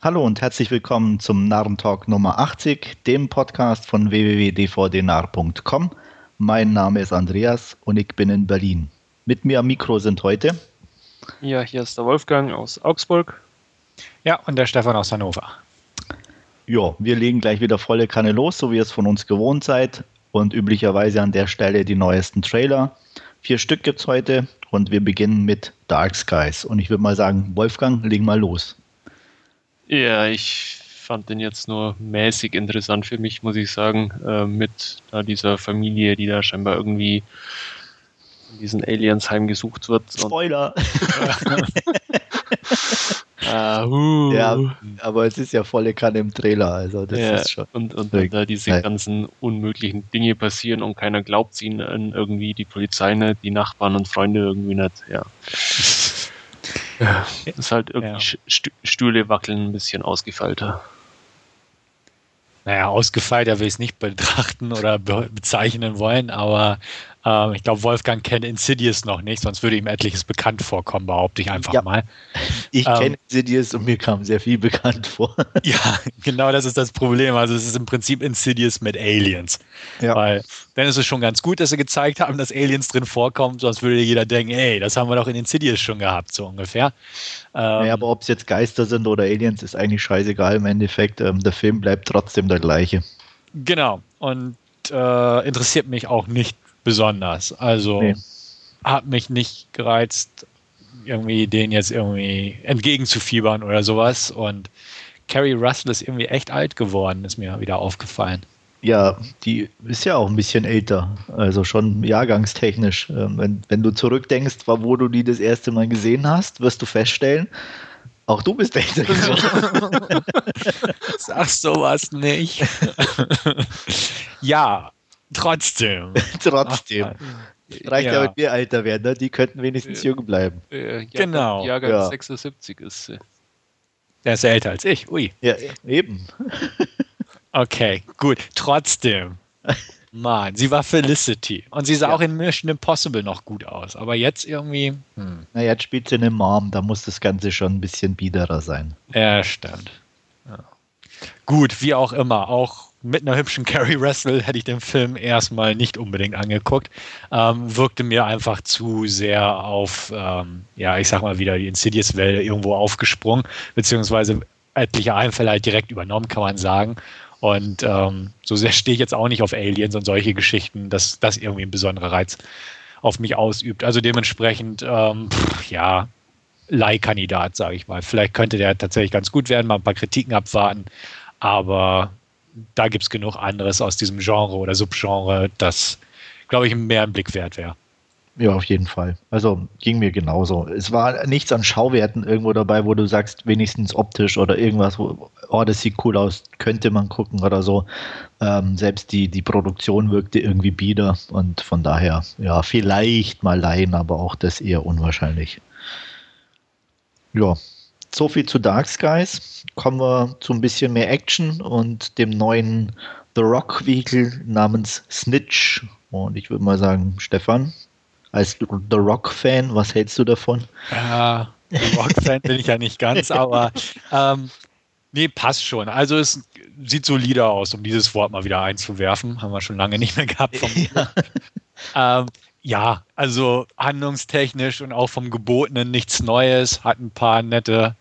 Hallo und herzlich willkommen zum Narrentalk Nummer 80, dem Podcast von www.dvdnar.com. Mein Name ist Andreas und ich bin in Berlin. Mit mir am Mikro sind heute. Ja, hier ist der Wolfgang aus Augsburg. Ja, und der Stefan aus Hannover. Ja, wir legen gleich wieder volle Kanne los, so wie ihr es von uns gewohnt seid. Und üblicherweise an der Stelle die neuesten Trailer. Vier Stück gibt es heute und wir beginnen mit Dark Skies. Und ich würde mal sagen, Wolfgang, leg mal los. Ja, ich fand den jetzt nur mäßig interessant für mich, muss ich sagen, äh, mit äh, dieser Familie, die da scheinbar irgendwie in diesen Aliens heimgesucht wird. Spoiler! uh, uh. Ja, aber es ist ja volle Kanne im Trailer, also das ja, ist schon. Und, und, und da diese Nein. ganzen unmöglichen Dinge passieren und keiner glaubt ihnen irgendwie, die Polizei nicht, die Nachbarn und Freunde irgendwie nicht, ja. Ja, ist halt irgendwie ja. Stühle wackeln ein bisschen ausgefeilter. Naja, ausgefeilter will ich es nicht betrachten oder be bezeichnen wollen, aber ähm, ich glaube, Wolfgang kennt Insidious noch nicht, sonst würde ihm etliches bekannt vorkommen, behaupte ich einfach ja. mal. Ich ähm, kenne Insidious und mir kam sehr viel bekannt vor. ja, genau das ist das Problem. Also es ist im Prinzip Insidious mit Aliens. Ja. Weil dann ist es schon ganz gut, dass sie gezeigt haben, dass Aliens drin vorkommen, sonst würde jeder denken, ey, das haben wir doch in Insidious schon gehabt, so ungefähr. Ähm, naja, aber ob es jetzt Geister sind oder Aliens, ist eigentlich scheißegal im Endeffekt. Ähm, der Film bleibt trotzdem der gleiche. Genau. Und äh, interessiert mich auch nicht besonders. Also nee. hat mich nicht gereizt, irgendwie den jetzt irgendwie entgegenzufiebern oder sowas. Und Carrie Russell ist irgendwie echt alt geworden, ist mir wieder aufgefallen. Ja, die ist ja auch ein bisschen älter, also schon jahrgangstechnisch. Ähm, wenn, wenn du zurückdenkst, wo du die das erste Mal gesehen hast, wirst du feststellen, auch du bist älter geworden. Sag sowas nicht. ja, Trotzdem. Trotzdem. Reicht ja. ja, wenn wir älter werden, ne? die könnten wenigstens jung bleiben. Äh, genau. Jahrgang ja. 76 ist sie. Der ist älter als ich. Ui. Ja, eben. okay, gut. Trotzdem. Mann, sie war Felicity. Und sie sah ja. auch in Mission Impossible noch gut aus. Aber jetzt irgendwie. Hm. Na, jetzt spielt sie eine Mom. Da muss das Ganze schon ein bisschen biederer sein. Ja, stimmt. Ja. Gut, wie auch immer. Auch mit einer hübschen Carrie Russell hätte ich den Film erstmal nicht unbedingt angeguckt. Ähm, wirkte mir einfach zu sehr auf, ähm, ja, ich sag mal wieder, die Insidious-Welle irgendwo aufgesprungen, beziehungsweise etliche Einfälle halt direkt übernommen, kann man sagen. Und ähm, so sehr stehe ich jetzt auch nicht auf Aliens und solche Geschichten, dass das irgendwie ein besonderer Reiz auf mich ausübt. Also dementsprechend, ähm, pff, ja, Leihkandidat, sage ich mal. Vielleicht könnte der tatsächlich ganz gut werden, mal ein paar Kritiken abwarten. Aber da gibt es genug anderes aus diesem Genre oder Subgenre, das, glaube ich, mehr ein Blick wert wäre. Ja, auf jeden Fall. Also ging mir genauso. Es war nichts an Schauwerten irgendwo dabei, wo du sagst, wenigstens optisch oder irgendwas, wo, oh, das sieht cool aus, könnte man gucken oder so. Ähm, selbst die, die Produktion wirkte irgendwie bieder und von daher, ja, vielleicht mal leihen, aber auch das eher unwahrscheinlich. Ja, so viel zu Dark Skies. Kommen wir zu ein bisschen mehr Action und dem neuen The Rock Vehicle namens Snitch. Und ich würde mal sagen, Stefan, als The Rock Fan, was hältst du davon? Ja, The Rock Fan bin ich ja nicht ganz, aber ähm, nee, passt schon. Also es sieht solide aus, um dieses Wort mal wieder einzuwerfen. Haben wir schon lange nicht mehr gehabt. Ja. ähm, ja, also handlungstechnisch und auch vom Gebotenen nichts Neues, hat ein paar nette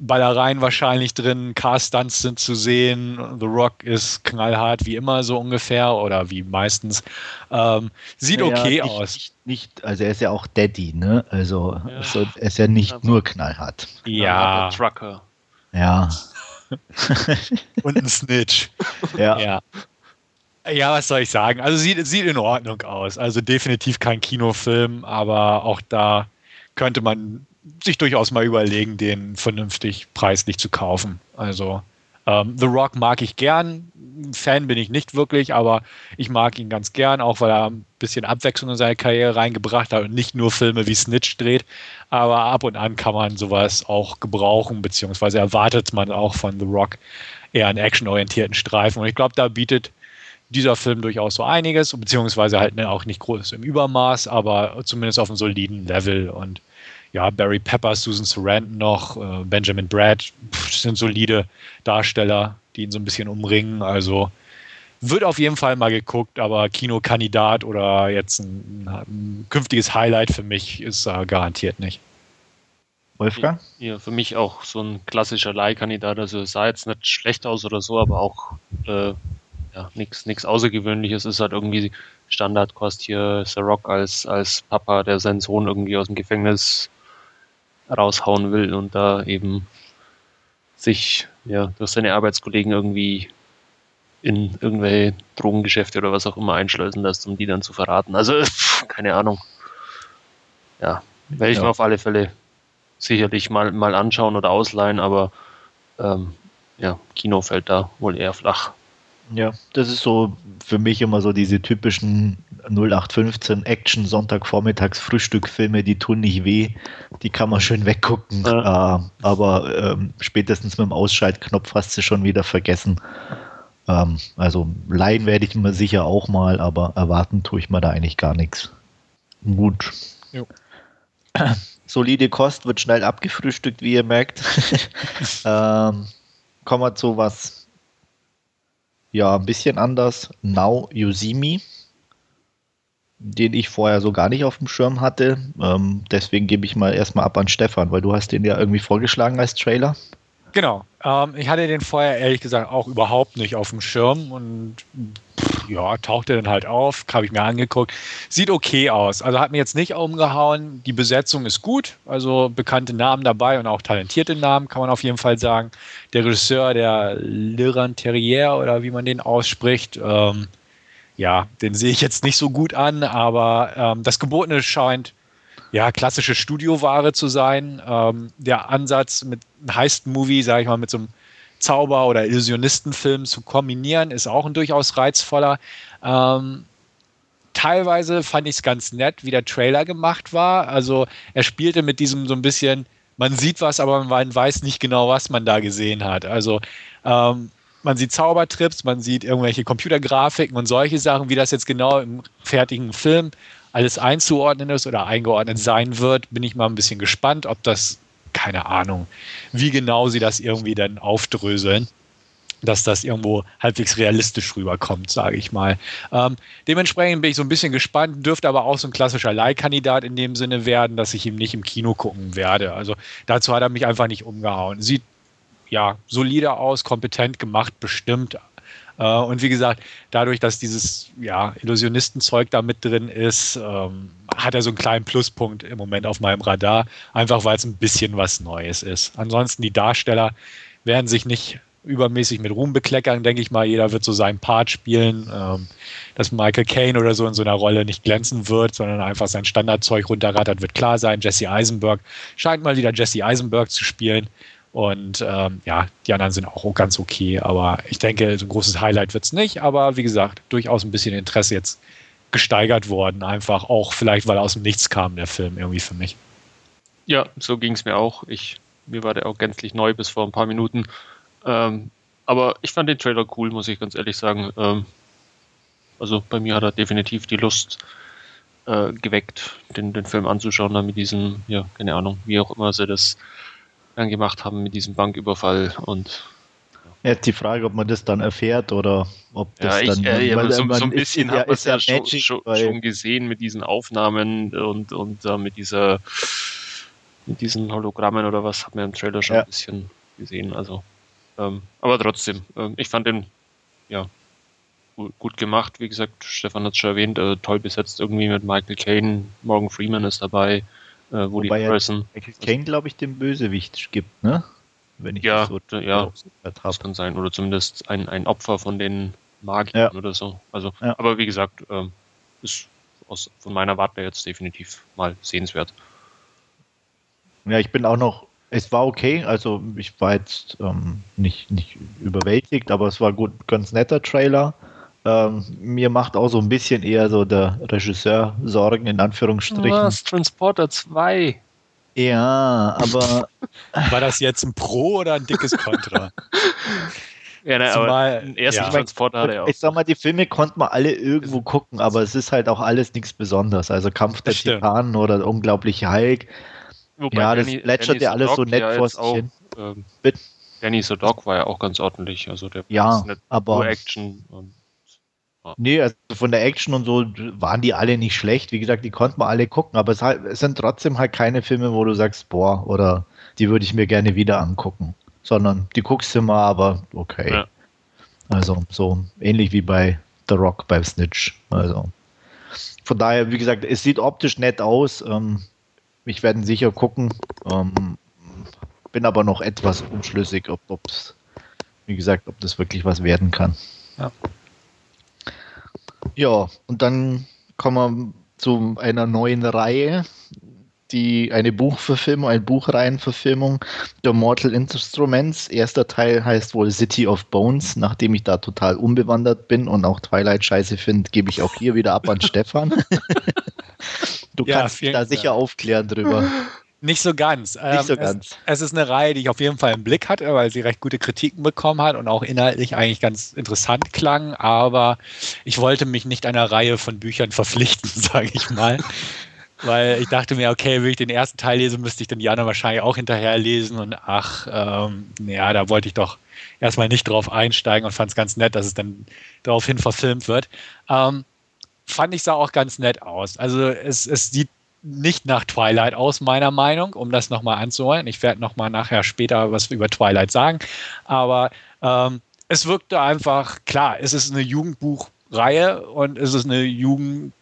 Ballereien wahrscheinlich drin, Car-Stunts sind zu sehen, The Rock ist knallhart wie immer so ungefähr oder wie meistens. Ähm, sieht naja, okay nicht, aus. Nicht, nicht, also er ist ja auch Daddy, ne? Also ja. so, er ist ja nicht also, nur knallhart. Ja. Trucker. Ja. Und ein Snitch. ja. ja. Ja, was soll ich sagen? Also sieht, sieht in Ordnung aus. Also definitiv kein Kinofilm, aber auch da könnte man sich durchaus mal überlegen, den vernünftig preislich zu kaufen. Also ähm, The Rock mag ich gern. Fan bin ich nicht wirklich, aber ich mag ihn ganz gern, auch weil er ein bisschen Abwechslung in seine Karriere reingebracht hat und nicht nur Filme wie Snitch dreht. Aber ab und an kann man sowas auch gebrauchen, beziehungsweise erwartet man auch von The Rock eher einen actionorientierten Streifen. Und ich glaube, da bietet dieser Film durchaus so einiges, beziehungsweise halt auch nicht groß im Übermaß, aber zumindest auf einem soliden Level. Und ja, Barry Pepper, Susan Sarandon noch, äh, Benjamin Brad, pff, sind solide Darsteller, die ihn so ein bisschen umringen. Also wird auf jeden Fall mal geguckt, aber Kinokandidat oder jetzt ein, ein künftiges Highlight für mich ist äh, garantiert nicht. Wolfgang? Ja, für mich auch so ein klassischer Leihkandidat. Also sah jetzt nicht schlecht aus oder so, aber auch äh, ja, nichts Außergewöhnliches. Ist halt irgendwie Standardkost hier The Rock als, als Papa, der seinen Sohn irgendwie aus dem Gefängnis raushauen will und da eben sich ja durch seine Arbeitskollegen irgendwie in irgendwelche Drogengeschäfte oder was auch immer einschleusen lässt, um die dann zu verraten. Also, keine Ahnung. Ja, werde ich ja. mir auf alle Fälle sicherlich mal, mal anschauen oder ausleihen, aber ähm, ja, Kino fällt da wohl eher flach. Ja, das ist so für mich immer so diese typischen 0815 Action Sonntagvormittags Frühstückfilme, die tun nicht weh, die kann man schön weggucken, ja. äh, aber ähm, spätestens mit dem Ausschaltknopf hast du schon wieder vergessen. Ähm, also leihen werde ich mir sicher auch mal, aber erwarten tue ich mir da eigentlich gar nichts. Gut. Jo. Solide Kost wird schnell abgefrühstückt, wie ihr merkt. ähm, kommen wir zu was ja, ein bisschen anders. Now You See Me, den ich vorher so gar nicht auf dem Schirm hatte. Ähm, deswegen gebe ich mal erstmal ab an Stefan, weil du hast den ja irgendwie vorgeschlagen als Trailer. Genau. Ähm, ich hatte den vorher ehrlich gesagt auch überhaupt nicht auf dem Schirm und ja, tauchte dann halt auf, habe ich mir angeguckt. Sieht okay aus. Also hat mir jetzt nicht umgehauen. Die Besetzung ist gut. Also bekannte Namen dabei und auch talentierte Namen, kann man auf jeden Fall sagen. Der Regisseur, der Liran Terrier oder wie man den ausspricht, ähm, ja, den sehe ich jetzt nicht so gut an, aber ähm, das Gebotene scheint ja, klassische Studioware zu sein. Ähm, der Ansatz mit einem Heist-Movie, sage ich mal, mit so einem Zauber- oder Illusionistenfilm zu kombinieren, ist auch ein durchaus reizvoller. Ähm, teilweise fand ich es ganz nett, wie der Trailer gemacht war. Also er spielte mit diesem so ein bisschen, man sieht was, aber man weiß nicht genau, was man da gesehen hat. Also ähm, man sieht Zaubertrips, man sieht irgendwelche Computergrafiken und solche Sachen, wie das jetzt genau im fertigen Film alles einzuordnen ist oder eingeordnet sein wird, bin ich mal ein bisschen gespannt, ob das, keine Ahnung, wie genau sie das irgendwie dann aufdröseln dass das irgendwo halbwegs realistisch rüberkommt, sage ich mal. Ähm, dementsprechend bin ich so ein bisschen gespannt, dürfte aber auch so ein klassischer Leihkandidat in dem Sinne werden, dass ich ihm nicht im Kino gucken werde. Also dazu hat er mich einfach nicht umgehauen. Sieht ja solide aus, kompetent gemacht, bestimmt, und wie gesagt, dadurch, dass dieses ja, Illusionistenzeug da mit drin ist, ähm, hat er so einen kleinen Pluspunkt im Moment auf meinem Radar, einfach weil es ein bisschen was Neues ist. Ansonsten die Darsteller werden sich nicht übermäßig mit Ruhm bekleckern, denke ich mal. Jeder wird so seinen Part spielen, ähm, dass Michael Caine oder so in so einer Rolle nicht glänzen wird, sondern einfach sein Standardzeug runterrattert, wird klar sein. Jesse Eisenberg scheint mal wieder Jesse Eisenberg zu spielen. Und ähm, ja, die anderen sind auch ganz okay, aber ich denke, so ein großes Highlight wird es nicht. Aber wie gesagt, durchaus ein bisschen Interesse jetzt gesteigert worden, einfach auch vielleicht, weil aus dem Nichts kam der Film irgendwie für mich. Ja, so ging es mir auch. Ich, mir war der auch gänzlich neu bis vor ein paar Minuten. Ähm, aber ich fand den Trailer cool, muss ich ganz ehrlich sagen. Ähm, also bei mir hat er definitiv die Lust äh, geweckt, den, den Film anzuschauen, dann mit diesem, ja, keine Ahnung, wie auch immer sie das dann gemacht haben mit diesem Banküberfall und Jetzt die Frage, ob man das dann erfährt oder ob das ja, ich, dann. Äh, weil, so, so, ein bisschen ist, hat man es ja, schon, schon, schon, gesehen mit diesen Aufnahmen und, und uh, mit dieser mit diesen Hologrammen oder was hat man im Trailer schon ja. ein bisschen gesehen. Also, ähm, aber trotzdem, ähm, ich fand den ja gut gemacht. Wie gesagt, Stefan hat es schon erwähnt, äh, toll besetzt irgendwie mit Michael Caine, Morgan Freeman ist dabei äh, Woody Wobei Harrison. Michael Caine, glaube ich, den Bösewicht gibt, ne? Wenn ich ja, das so ja, das kann sein. Oder zumindest ein, ein Opfer von den Magiern ja. oder so. Also, ja. aber wie gesagt, ähm, ist aus, von meiner Warte jetzt definitiv mal sehenswert. Ja, ich bin auch noch, es war okay, also ich war jetzt ähm, nicht, nicht überwältigt, aber es war gut, ganz netter Trailer. Ähm, mir macht auch so ein bisschen eher so der Regisseur Sorgen, in Anführungsstrichen. Was? Transporter 2. Ja, aber. War das jetzt ein Pro oder ein dickes Kontra? ja, ne, Zumal, aber ersten ja. Transporter hat er auch. Ich sag mal, die Filme konnten man alle irgendwo gucken, aber es ist halt auch alles nichts Besonderes. Also Kampf der Titanen oder Unglaubliche Hulk. Wobei ja, das Danny, plätschert ja alles so nett vor sich hin. Ähm, Danny the Dog war ja auch ganz ordentlich. Also der ja, aber Action. Und. Nee, also von der Action und so waren die alle nicht schlecht. Wie gesagt, die konnten wir alle gucken, aber es, halt, es sind trotzdem halt keine Filme, wo du sagst, boah, oder die würde ich mir gerne wieder angucken. Sondern die guckst du mal, aber okay. Ja. Also so ähnlich wie bei The Rock beim Snitch. Also von daher, wie gesagt, es sieht optisch nett aus. Ähm, ich werde sicher gucken. Ähm, bin aber noch etwas unschlüssig, ob es, wie gesagt, ob das wirklich was werden kann. Ja. Ja, und dann kommen wir zu einer neuen Reihe, die eine Buchverfilmung, eine Buchreihenverfilmung der Mortal Instruments. Erster Teil heißt wohl City of Bones. Nachdem ich da total unbewandert bin und auch Twilight scheiße finde, gebe ich auch hier wieder ab an Stefan. du ja, kannst da sicher aufklären drüber. Nicht so ganz. Nicht so ähm, ganz. Es, es, ist eine Reihe, die ich auf jeden Fall im Blick hatte, weil sie recht gute Kritiken bekommen hat und auch inhaltlich eigentlich ganz interessant klang. Aber ich wollte mich nicht einer Reihe von Büchern verpflichten, sage ich mal. weil ich dachte mir, okay, wenn ich den ersten Teil lese, müsste ich den die anderen wahrscheinlich auch hinterher lesen. Und ach, ähm, ja, da wollte ich doch erstmal nicht drauf einsteigen und fand es ganz nett, dass es dann daraufhin verfilmt wird. Ähm, fand ich sah auch ganz nett aus. Also es, es sieht nicht nach Twilight aus, meiner Meinung, um das nochmal anzuholen. Ich werde nochmal nachher später was über Twilight sagen. Aber ähm, es wirkte einfach, klar, es ist eine Jugendbuchreihe und es ist eine Jugend,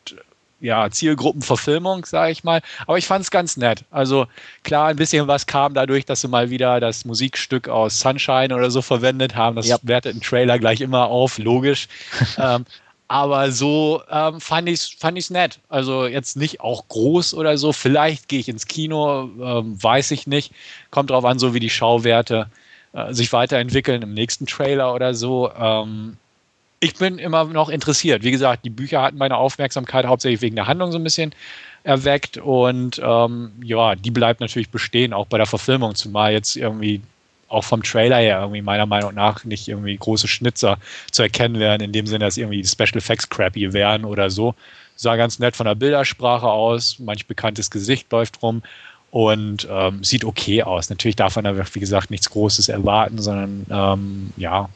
ja, Zielgruppenverfilmung, sage ich mal. Aber ich fand es ganz nett. Also klar, ein bisschen was kam dadurch, dass sie mal wieder das Musikstück aus Sunshine oder so verwendet haben. Das ja. wertet ein Trailer gleich immer auf, logisch. ähm, aber so ähm, fand ich es fand ich's nett. Also jetzt nicht auch groß oder so. Vielleicht gehe ich ins Kino, ähm, weiß ich nicht. Kommt drauf an, so wie die Schauwerte äh, sich weiterentwickeln im nächsten Trailer oder so. Ähm, ich bin immer noch interessiert. Wie gesagt, die Bücher hatten meine Aufmerksamkeit hauptsächlich wegen der Handlung so ein bisschen erweckt und ähm, ja, die bleibt natürlich bestehen, auch bei der Verfilmung, zumal jetzt irgendwie auch vom Trailer her irgendwie meiner Meinung nach nicht irgendwie große Schnitzer zu erkennen wären, in dem Sinne, dass irgendwie Special Effects crappy wären oder so. Sah ganz nett von der Bildersprache aus, manch bekanntes Gesicht läuft rum und ähm, sieht okay aus. Natürlich darf man da, wie gesagt, nichts Großes erwarten, sondern ähm, ja,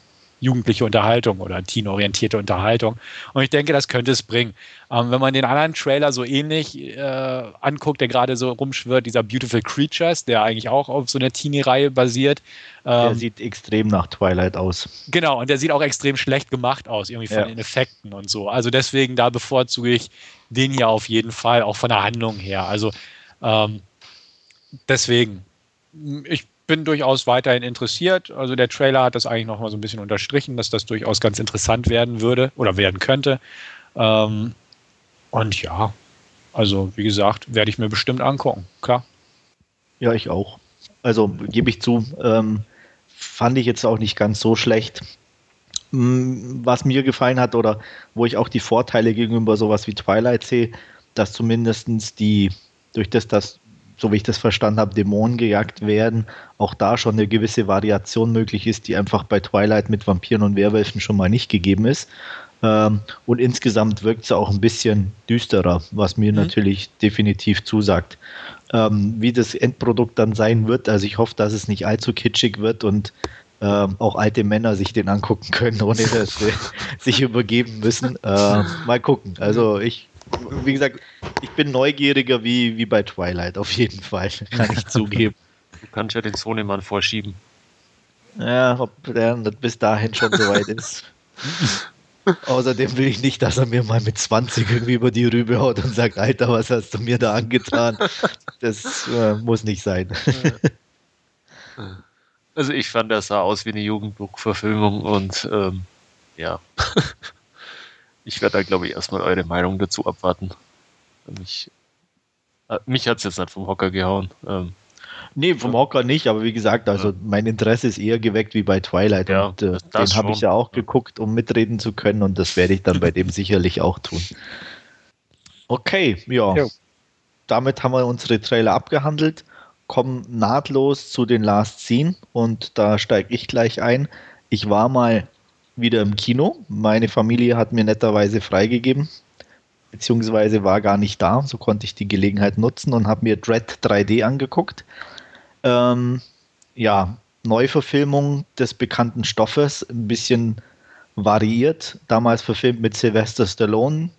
jugendliche Unterhaltung oder teenorientierte Unterhaltung. Und ich denke, das könnte es bringen. Ähm, wenn man den anderen Trailer so ähnlich äh, anguckt, der gerade so rumschwirrt, dieser Beautiful Creatures, der eigentlich auch auf so einer Teenie-Reihe basiert. Ähm, der sieht extrem nach Twilight aus. Genau, und der sieht auch extrem schlecht gemacht aus, irgendwie von ja. den Effekten und so. Also deswegen, da bevorzuge ich den hier auf jeden Fall, auch von der Handlung her. Also ähm, deswegen, ich bin durchaus weiterhin interessiert. Also der Trailer hat das eigentlich noch mal so ein bisschen unterstrichen, dass das durchaus ganz interessant werden würde oder werden könnte. Ähm, und ja, also wie gesagt, werde ich mir bestimmt angucken, klar. Ja, ich auch. Also gebe ich zu, ähm, fand ich jetzt auch nicht ganz so schlecht. Mm, was mir gefallen hat oder wo ich auch die Vorteile gegenüber sowas wie Twilight sehe, dass zumindest die, durch das, dass so wie ich das verstanden habe, Dämonen gejagt werden, auch da schon eine gewisse Variation möglich ist, die einfach bei Twilight mit Vampiren und Werwölfen schon mal nicht gegeben ist. Ähm, und insgesamt wirkt es auch ein bisschen düsterer, was mir mhm. natürlich definitiv zusagt. Ähm, wie das Endprodukt dann sein wird, also ich hoffe, dass es nicht allzu kitschig wird und ähm, auch alte Männer sich den angucken können, ohne dass sie sich übergeben müssen. Äh, mal gucken. Also ich wie gesagt, ich bin neugieriger wie, wie bei Twilight, auf jeden Fall, kann ich zugeben. Du kannst ja den Sohnemann vorschieben. Ja, ob der bis dahin schon soweit ist. Außerdem will ich nicht, dass er mir mal mit 20 irgendwie über die Rübe haut und sagt, Alter, was hast du mir da angetan? Das äh, muss nicht sein. Also ich fand, das sah aus wie eine Jugendbuchverfilmung und ähm, ja. Ich werde da, glaube ich, erstmal eure Meinung dazu abwarten. Mich, äh, mich hat es jetzt nicht vom Hocker gehauen. Ähm, nee, vom Hocker nicht, aber wie gesagt, also ja. mein Interesse ist eher geweckt wie bei Twilight. Ja, und äh, den habe ich ja auch geguckt, um mitreden zu können und das werde ich dann bei dem sicherlich auch tun. Okay, ja. ja. Damit haben wir unsere Trailer abgehandelt, kommen nahtlos zu den Last Scene und da steige ich gleich ein. Ich war mal wieder im Kino. Meine Familie hat mir netterweise freigegeben. beziehungsweise war gar nicht da. So konnte ich die Gelegenheit nutzen und habe mir Dread 3D angeguckt. Ähm, ja, Neuverfilmung des bekannten Stoffes, ein bisschen variiert. Damals verfilmt mit Sylvester Stallone,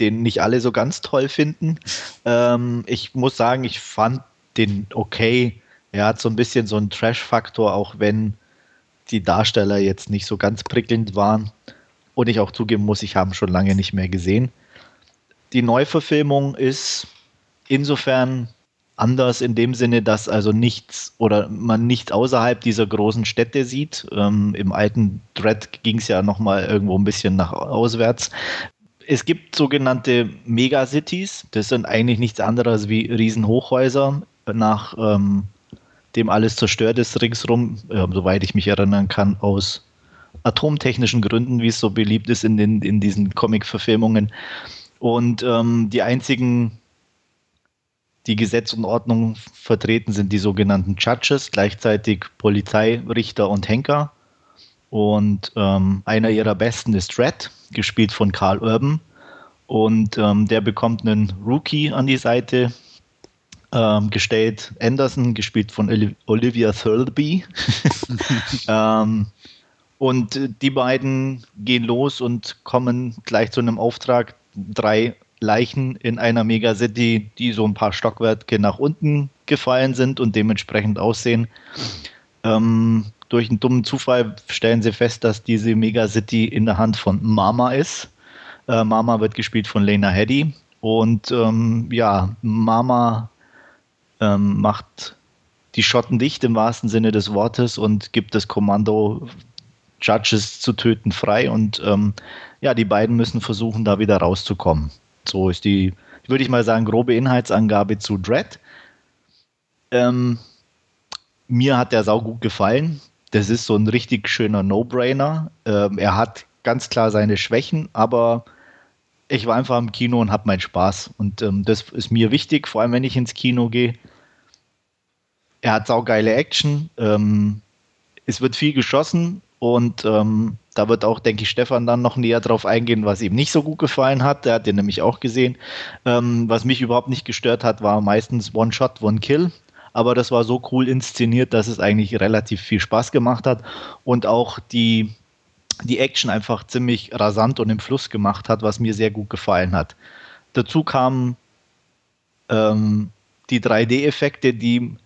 den nicht alle so ganz toll finden. Ähm, ich muss sagen, ich fand den okay. Er hat so ein bisschen so einen Trash-Faktor, auch wenn die Darsteller jetzt nicht so ganz prickelnd waren. Und ich auch zugeben muss, ich habe schon lange nicht mehr gesehen. Die Neuverfilmung ist insofern anders in dem Sinne, dass also nichts oder man nicht außerhalb dieser großen Städte sieht. Ähm, Im alten Dread ging es ja nochmal irgendwo ein bisschen nach auswärts. Es gibt sogenannte Megacities. Das sind eigentlich nichts anderes wie Riesenhochhäuser, nach ähm, dem alles zerstört ist ringsrum, äh, soweit ich mich erinnern kann, aus atomtechnischen Gründen, wie es so beliebt ist in, den, in diesen Comic-Verfilmungen. Und ähm, die einzigen die Gesetz und Ordnung vertreten sind die sogenannten Judges, gleichzeitig Polizeirichter und Henker. Und ähm, einer ihrer besten ist Red, gespielt von Carl Urban. Und ähm, der bekommt einen Rookie an die Seite ähm, gestellt. Anderson, gespielt von Olivia Thirlby. ähm, und die beiden gehen los und kommen gleich zu einem Auftrag, drei Leichen in einer Megacity, die so ein paar Stockwerke nach unten gefallen sind und dementsprechend aussehen. Ähm, durch einen dummen Zufall stellen sie fest, dass diese Megacity in der Hand von Mama ist. Äh, Mama wird gespielt von Lena Headey. Und ähm, ja, Mama ähm, macht die Schotten dicht im wahrsten Sinne des Wortes und gibt das Kommando, Judges zu töten, frei. Und ähm, ja, die beiden müssen versuchen, da wieder rauszukommen. So ist die, würde ich mal sagen, grobe Inhaltsangabe zu Dread. Ähm, mir hat der Sau gut gefallen. Das ist so ein richtig schöner No-Brainer. Ähm, er hat ganz klar seine Schwächen, aber ich war einfach im Kino und habe meinen Spaß. Und ähm, das ist mir wichtig, vor allem wenn ich ins Kino gehe. Er hat saugeile Action. Ähm, es wird viel geschossen und ähm, da wird auch, denke ich, Stefan dann noch näher drauf eingehen, was ihm nicht so gut gefallen hat. Der hat den nämlich auch gesehen. Ähm, was mich überhaupt nicht gestört hat, war meistens One-Shot, One-Kill. Aber das war so cool inszeniert, dass es eigentlich relativ viel Spaß gemacht hat und auch die, die Action einfach ziemlich rasant und im Fluss gemacht hat, was mir sehr gut gefallen hat. Dazu kamen ähm, die 3D-Effekte, die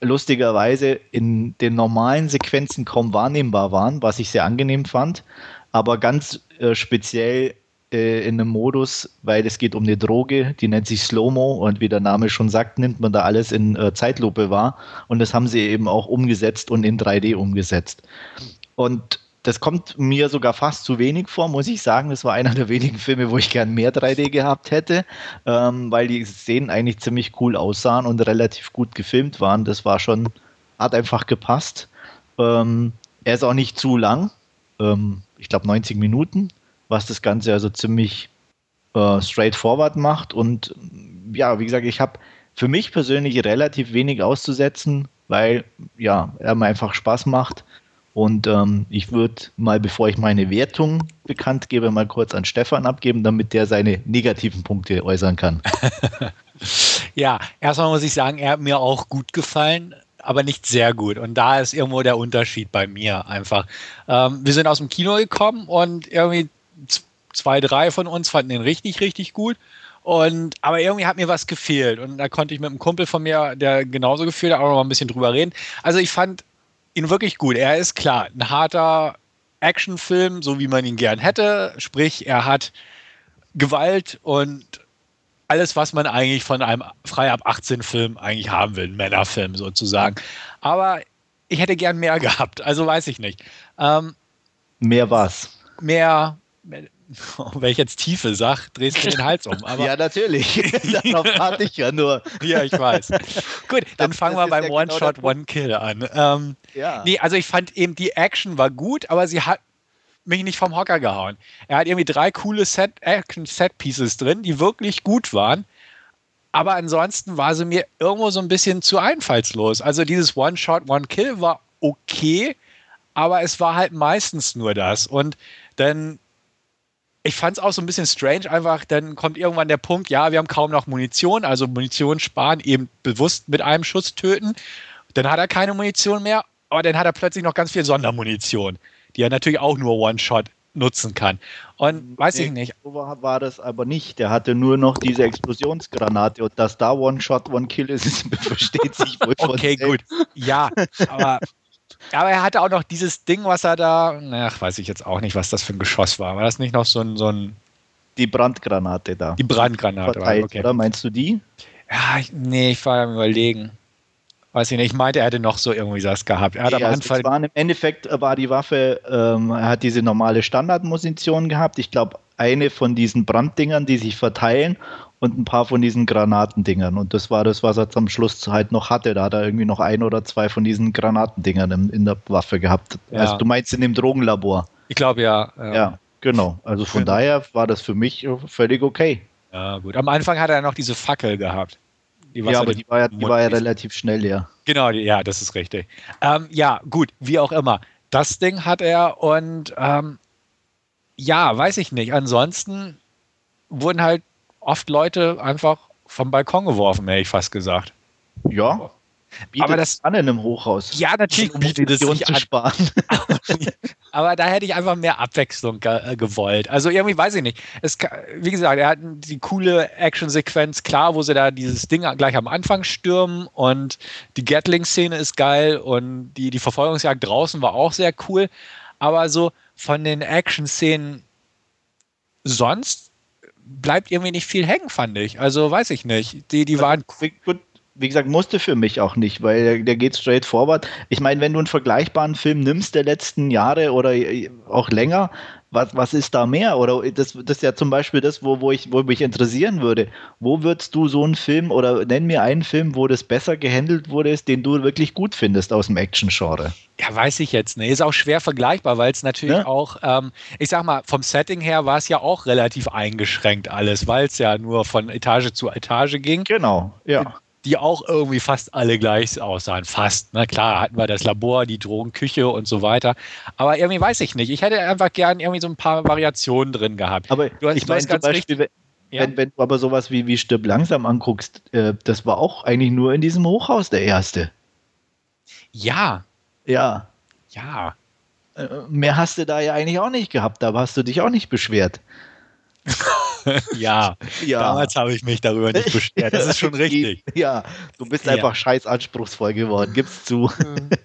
lustigerweise in den normalen Sequenzen kaum wahrnehmbar waren, was ich sehr angenehm fand, aber ganz äh, speziell äh, in einem Modus, weil es geht um eine Droge, die nennt sich Slow-Mo und wie der Name schon sagt, nimmt man da alles in äh, Zeitlupe wahr und das haben sie eben auch umgesetzt und in 3D umgesetzt. Und das kommt mir sogar fast zu wenig vor, muss ich sagen. Das war einer der wenigen Filme, wo ich gern mehr 3D gehabt hätte, ähm, weil die Szenen eigentlich ziemlich cool aussahen und relativ gut gefilmt waren. Das war schon, hat einfach gepasst. Ähm, er ist auch nicht zu lang, ähm, ich glaube 90 Minuten, was das Ganze also ziemlich äh, straightforward macht. Und ja, wie gesagt, ich habe für mich persönlich relativ wenig auszusetzen, weil ja, er mir einfach Spaß macht. Und ähm, ich würde mal, bevor ich meine Wertung bekannt gebe, mal kurz an Stefan abgeben, damit der seine negativen Punkte äußern kann. ja, erstmal muss ich sagen, er hat mir auch gut gefallen, aber nicht sehr gut. Und da ist irgendwo der Unterschied bei mir einfach. Ähm, wir sind aus dem Kino gekommen und irgendwie zwei, drei von uns fanden den richtig, richtig gut. Und, aber irgendwie hat mir was gefehlt. Und da konnte ich mit einem Kumpel von mir, der genauso gefühlt hat, auch noch mal ein bisschen drüber reden. Also ich fand ihn wirklich gut. Er ist klar, ein harter Actionfilm, so wie man ihn gern hätte. Sprich, er hat Gewalt und alles, was man eigentlich von einem frei ab 18 Film eigentlich haben will, ein Männerfilm sozusagen. Aber ich hätte gern mehr gehabt, also weiß ich nicht. Ähm, mehr was? Mehr, wenn ich jetzt Tiefe sage, drehst du den Hals um. Aber ja, natürlich. Darauf warte ich ja nur. ja, ich weiß. Gut, dann fangen wir beim One-Shot, genau One-Kill an. Ähm, ja. Nee, also ich fand eben, die Action war gut, aber sie hat mich nicht vom Hocker gehauen. Er hat irgendwie drei coole Set, Action-Set-Pieces drin, die wirklich gut waren. Aber ansonsten war sie mir irgendwo so ein bisschen zu einfallslos. Also dieses One-Shot, One-Kill war okay, aber es war halt meistens nur das. Und dann ich fand es auch so ein bisschen strange, einfach, dann kommt irgendwann der Punkt, ja, wir haben kaum noch Munition, also Munition sparen, eben bewusst mit einem Schuss töten. Dann hat er keine Munition mehr, aber dann hat er plötzlich noch ganz viel Sondermunition, die er natürlich auch nur One-Shot nutzen kann. Und weiß nee, ich nicht. So war, war, das aber nicht. Der hatte nur noch diese Explosionsgranate und dass da One-Shot, One-Kill ist, versteht sich wohl Okay, gut. Ja, aber aber er hatte auch noch dieses Ding, was er da, ach, weiß ich jetzt auch nicht, was das für ein Geschoss war. War das nicht noch so ein, so ein die Brandgranate da. Die Brandgranate, verteilt, okay. oder? Meinst du die? Ja, ich, nee, ich war am überlegen. Weiß ich nicht, ich meinte, er hätte noch so irgendwie das gehabt. Er hat nee, am also Anfang. War, Im Endeffekt war die Waffe, ähm, er hat diese normale Standardmunition gehabt. Ich glaube, eine von diesen Branddingern, die sich verteilen und ein paar von diesen Granatendingern. Und das war das, was er am Schluss halt noch hatte. Da hat er irgendwie noch ein oder zwei von diesen Granatendingern in, in der Waffe gehabt. Ja. Also du meinst in dem Drogenlabor. Ich glaube ja, ja. Ja, genau. Also von genau. daher war das für mich völlig okay. Ja, gut. Am Anfang hat er noch diese Fackel gehabt. Die ja, aber die war ja, die war ja relativ schnell, ja. Genau, ja, das ist richtig. Ähm, ja, gut, wie auch immer. Das Ding hat er und ähm, ja, weiß ich nicht. Ansonsten wurden halt oft Leute einfach vom Balkon geworfen, hätte ich fast gesagt. Ja. Bietet aber das an in einem Hochhaus. Ja, natürlich bietet es sich zu sparen. aber da hätte ich einfach mehr Abwechslung ge äh, gewollt. Also irgendwie weiß ich nicht. Es, wie gesagt, er hat die coole Actionsequenz, klar, wo sie da dieses Ding gleich am Anfang stürmen und die Gatling-Szene ist geil und die, die Verfolgungsjagd draußen war auch sehr cool. Aber so von den Action-Szenen sonst bleibt irgendwie nicht viel hängen, fand ich. Also weiß ich nicht. Die, die waren. Gut, wie gesagt, musste für mich auch nicht, weil der, der geht straight forward. Ich meine, wenn du einen vergleichbaren Film nimmst der letzten Jahre oder auch länger, was, was ist da mehr? Oder das, das ist ja zum Beispiel das, wo, wo, ich, wo mich interessieren würde. Wo würdest du so einen Film oder nenn mir einen Film, wo das besser gehandelt wurde, den du wirklich gut findest aus dem Action-Genre? Ja, weiß ich jetzt nicht. Ist auch schwer vergleichbar, weil es natürlich ja? auch, ähm, ich sag mal, vom Setting her war es ja auch relativ eingeschränkt alles, weil es ja nur von Etage zu Etage ging. Genau, ja die auch irgendwie fast alle gleich aussahen. Fast. Na klar, hatten wir das Labor, die Drogenküche und so weiter. Aber irgendwie weiß ich nicht. Ich hätte einfach gern irgendwie so ein paar Variationen drin gehabt. Aber du hast, ich meine zum Beispiel, wenn, ja. wenn, wenn, du aber sowas wie, wie Stirb langsam anguckst, äh, das war auch eigentlich nur in diesem Hochhaus der erste. Ja. Ja. Ja. Äh, mehr hast du da ja eigentlich auch nicht gehabt, da hast du dich auch nicht beschwert. ja, ja, damals habe ich mich darüber nicht beschwert. Das ist schon richtig. Ja, du bist ja. einfach scheiß anspruchsvoll geworden, gib's zu.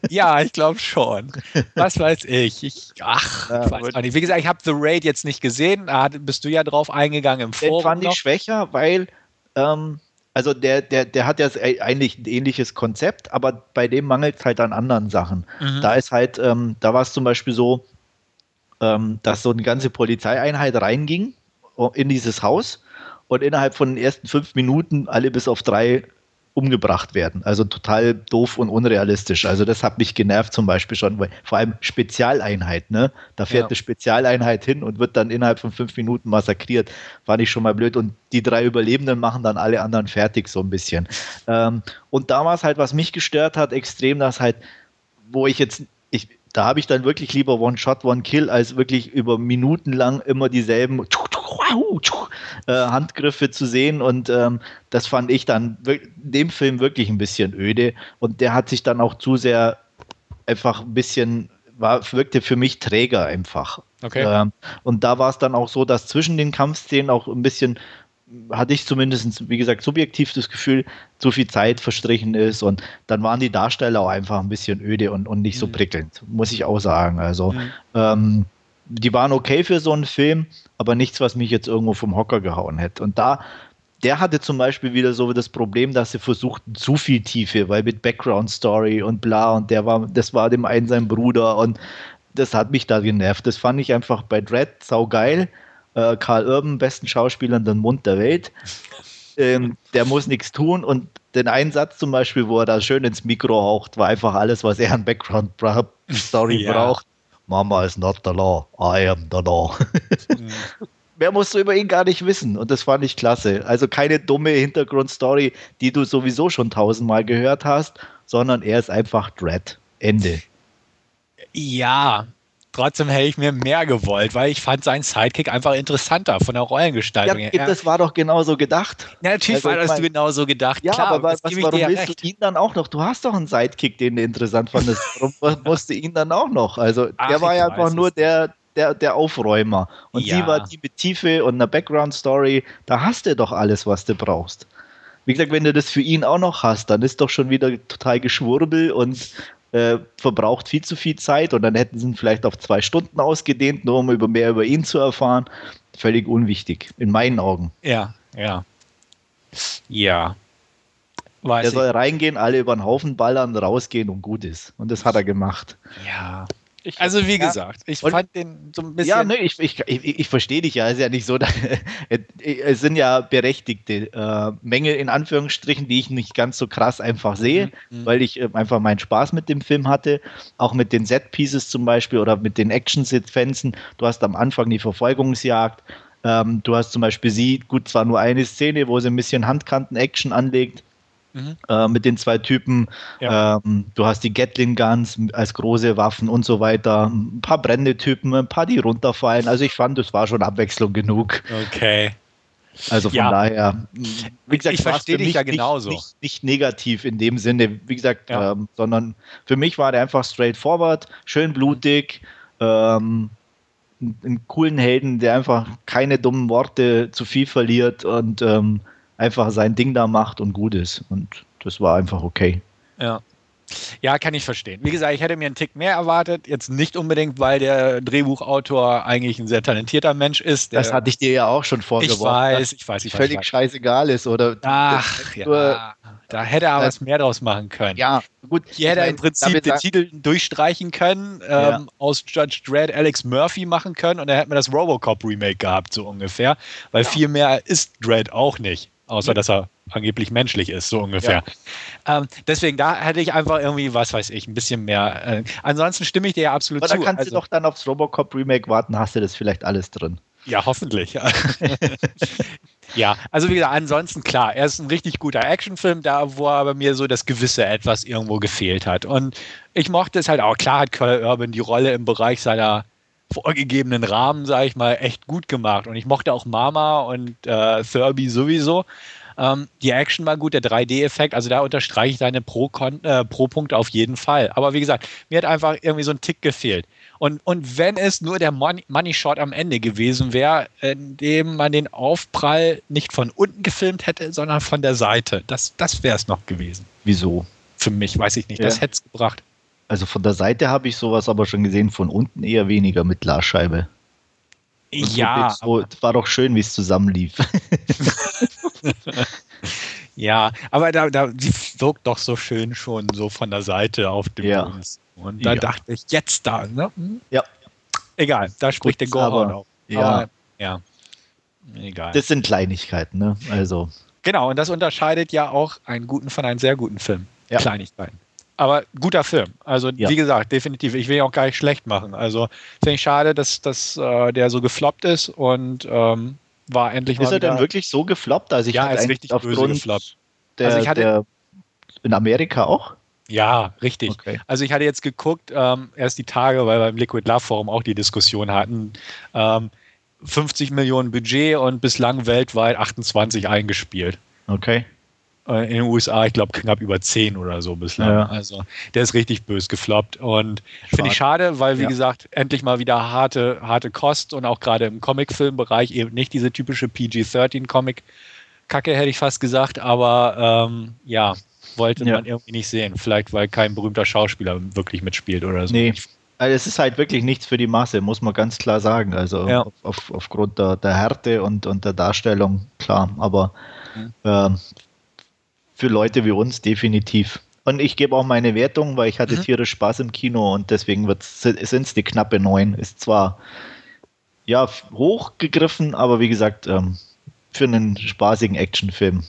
ja, ich glaube schon. Was weiß ich? ich ach, ja, weiß nicht. Wie gesagt, ich habe The Raid jetzt nicht gesehen. Da bist du ja drauf eingegangen im Forum. Den fand ich schwächer, weil ähm, also der, der, der hat ja eigentlich ein ähnliches Konzept, aber bei dem mangelt es halt an anderen Sachen. Mhm. Da ist halt, ähm, da war es zum Beispiel so, ähm, dass so eine ganze Polizeieinheit reinging in dieses Haus und innerhalb von den ersten fünf Minuten alle bis auf drei umgebracht werden. Also total doof und unrealistisch. Also das hat mich genervt zum Beispiel schon, weil vor allem Spezialeinheit, ne? Da fährt ja. eine Spezialeinheit hin und wird dann innerhalb von fünf Minuten massakriert. Fand ich schon mal blöd. Und die drei Überlebenden machen dann alle anderen fertig, so ein bisschen. Ähm, und damals halt, was mich gestört hat, extrem, dass halt, wo ich jetzt, ich, da habe ich dann wirklich lieber One-Shot, One-Kill, als wirklich über Minuten lang immer dieselben äh, Handgriffe zu sehen. Und ähm, das fand ich dann dem Film wirklich ein bisschen öde. Und der hat sich dann auch zu sehr einfach ein bisschen, war, wirkte für mich träger einfach. Okay. Ähm, und da war es dann auch so, dass zwischen den Kampfszenen auch ein bisschen hatte ich zumindest, wie gesagt, subjektiv das Gefühl, zu viel Zeit verstrichen ist und dann waren die Darsteller auch einfach ein bisschen öde und, und nicht so mhm. prickelnd, muss ich auch sagen. Also, mhm. ähm, die waren okay für so einen Film, aber nichts, was mich jetzt irgendwo vom Hocker gehauen hätte. Und da, der hatte zum Beispiel wieder so das Problem, dass sie versuchten zu viel Tiefe, weil mit Background Story und bla und der war, das war dem einen sein Bruder und das hat mich da genervt. Das fand ich einfach bei Dread saugeil. Äh, Karl Urban, besten Schauspieler in den Mund der Welt. Ähm, der muss nichts tun und den Einsatz zum Beispiel, wo er da schön ins Mikro haucht, war einfach alles, was er an Background Story ja. braucht. Mama is not the law, I am the law. Mhm. Mehr musst du über ihn gar nicht wissen und das fand ich klasse. Also keine dumme Hintergrundstory, die du sowieso schon tausendmal gehört hast, sondern er ist einfach Dread. Ende. Ja, trotzdem hätte ich mir mehr gewollt, weil ich fand seinen Sidekick einfach interessanter von der Rollengestaltung ja, her. Das war doch genauso gedacht. Ja, natürlich also, war das mein, genauso gedacht. Ja, Klar, aber was, was, warum willst recht. du ihn dann auch noch? Du hast doch einen Sidekick, den du interessant fandest. Warum musst du ihn dann auch noch? Also Ach, der war ja einfach nur der, der, der Aufräumer. Und ja. sie war die mit Tiefe und einer Background-Story. Da hast du doch alles, was du brauchst. Wie gesagt, wenn du das für ihn auch noch hast, dann ist doch schon wieder total Geschwurbel und äh, verbraucht viel zu viel Zeit und dann hätten sie ihn vielleicht auf zwei Stunden ausgedehnt, nur um über mehr über ihn zu erfahren. Völlig unwichtig, in meinen Augen. Ja, ja. Ja. Weiß er soll reingehen, alle über den Haufen ballern, rausgehen und gut ist. Und das hat er gemacht. Ja. Ich, also wie ja. gesagt, ich und, fand den so ein bisschen. Ja, ne, ich, ich, ich, ich verstehe dich ja. Es ist ja nicht so, dass, es sind ja berechtigte äh, Mängel in Anführungsstrichen, die ich nicht ganz so krass einfach sehe, mhm. mhm. weil ich äh, einfach meinen Spaß mit dem Film hatte. Auch mit den Set-Pieces zum Beispiel oder mit den Action-Sequenzen. Du hast am Anfang die Verfolgungsjagd. Ähm, du hast zum Beispiel sie, gut, zwar nur eine Szene, wo sie ein bisschen Handkanten-Action anlegt Mhm. Äh, mit den zwei Typen. Ja. Ähm, du hast die Gatling Guns als große Waffen und so weiter. Ein paar brennende Typen, ein paar, die runterfallen. Also ich fand, das war schon Abwechslung genug. Okay. Also von ja. daher, wie gesagt, ich verstehe dich ja genauso. Nicht, nicht, nicht, negativ in dem Sinne, wie gesagt, ja. ähm, sondern für mich war der einfach straightforward, schön blutig, ähm, einen coolen Helden, der einfach keine dummen Worte zu viel verliert und ähm, einfach sein Ding da macht und gut ist. Und das war einfach okay. Ja. Ja, kann ich verstehen. Wie gesagt, ich hätte mir einen Tick mehr erwartet. Jetzt nicht unbedingt, weil der Drehbuchautor eigentlich ein sehr talentierter Mensch ist. das hatte ich dir ja auch schon vorgeworfen. Ich weiß, ich weiß. Ich völlig weiß. scheißegal ist, oder? Ach, ja. Da hätte er was mehr draus machen können. Ja, gut. Hier hätte er im Prinzip den Titel durchstreichen können, ähm, ja. aus Judge Dredd Alex Murphy machen können und er hätte mir das Robocop Remake gehabt, so ungefähr. Weil ja. viel mehr ist Dredd auch nicht außer ja. dass er angeblich menschlich ist, so ungefähr. Ja. Ähm, deswegen, da hätte ich einfach irgendwie, was weiß ich, ein bisschen mehr. Äh, ansonsten stimme ich dir ja absolut Aber zu. Da kannst also, du doch dann aufs Robocop Remake warten, hast du das vielleicht alles drin. Ja, hoffentlich. ja, also wie gesagt, ansonsten klar, er ist ein richtig guter Actionfilm, da wo aber mir so das gewisse etwas irgendwo gefehlt hat. Und ich mochte es halt auch. Klar hat Color Urban die Rolle im Bereich seiner vorgegebenen Rahmen, sage ich mal, echt gut gemacht. Und ich mochte auch Mama und äh, Thurby sowieso. Ähm, die Action war gut, der 3D-Effekt, also da unterstreiche ich deine Pro-Punkte äh, Pro auf jeden Fall. Aber wie gesagt, mir hat einfach irgendwie so ein Tick gefehlt. Und, und wenn es nur der Money, Shot am Ende gewesen wäre, in dem man den Aufprall nicht von unten gefilmt hätte, sondern von der Seite, das, das wäre es noch gewesen. Wieso? Für mich, weiß ich nicht. Ja. Das hätte es gebracht. Also von der Seite habe ich sowas aber schon gesehen, von unten eher weniger mit Glasscheibe. Und ja. So, war doch schön, wie es zusammenlief. ja, aber da, da, die wirkt doch so schön schon so von der Seite auf dem ja. Blues. Und da ja. dachte ich, jetzt da, ne? Hm? Ja. Egal, da spricht Gut, der Gorhorn auch. Ja. Aber, ja. Egal. Das sind Kleinigkeiten, ne? Also. Genau, und das unterscheidet ja auch einen guten von einem sehr guten Film. Ja. Kleinigkeiten aber guter Film. Also ja. wie gesagt, definitiv. Ich will ihn auch gar nicht schlecht machen. Also finde ich schade, dass, dass äh, der so gefloppt ist und ähm, war endlich ist mal. Ist er denn wirklich so gefloppt? Also ich ja, ist richtig aufgrund gefloppt. Der, also ich hatte der, in Amerika auch. Ja, richtig. Okay. Also ich hatte jetzt geguckt, ähm, erst die Tage, weil wir im Liquid Love Forum auch die Diskussion hatten. Ähm, 50 Millionen Budget und bislang weltweit 28 eingespielt. Okay. Äh, in den USA, ich glaube, knapp über 10 oder so bislang. Ja. Also der ist richtig bös gefloppt. Und finde ich schade, weil, wie ja. gesagt, endlich mal wieder harte, harte Kost und auch gerade im Comic-Film-Bereich eben nicht diese typische PG-13-Comic-Kacke, hätte ich fast gesagt, aber ähm, ja, wollte ja. man irgendwie nicht sehen. Vielleicht, weil kein berühmter Schauspieler wirklich mitspielt oder so. Nee. Also es ist halt wirklich nichts für die Masse, muss man ganz klar sagen. Also ja. auf, auf, aufgrund der, der Härte und, und der Darstellung, klar. Aber mhm. äh, für Leute wie uns definitiv. Und ich gebe auch meine Wertung, weil ich hatte mhm. tierisch Spaß im Kino und deswegen sind es die knappe 9. Ist zwar ja hochgegriffen, aber wie gesagt, ähm, für einen spaßigen Actionfilm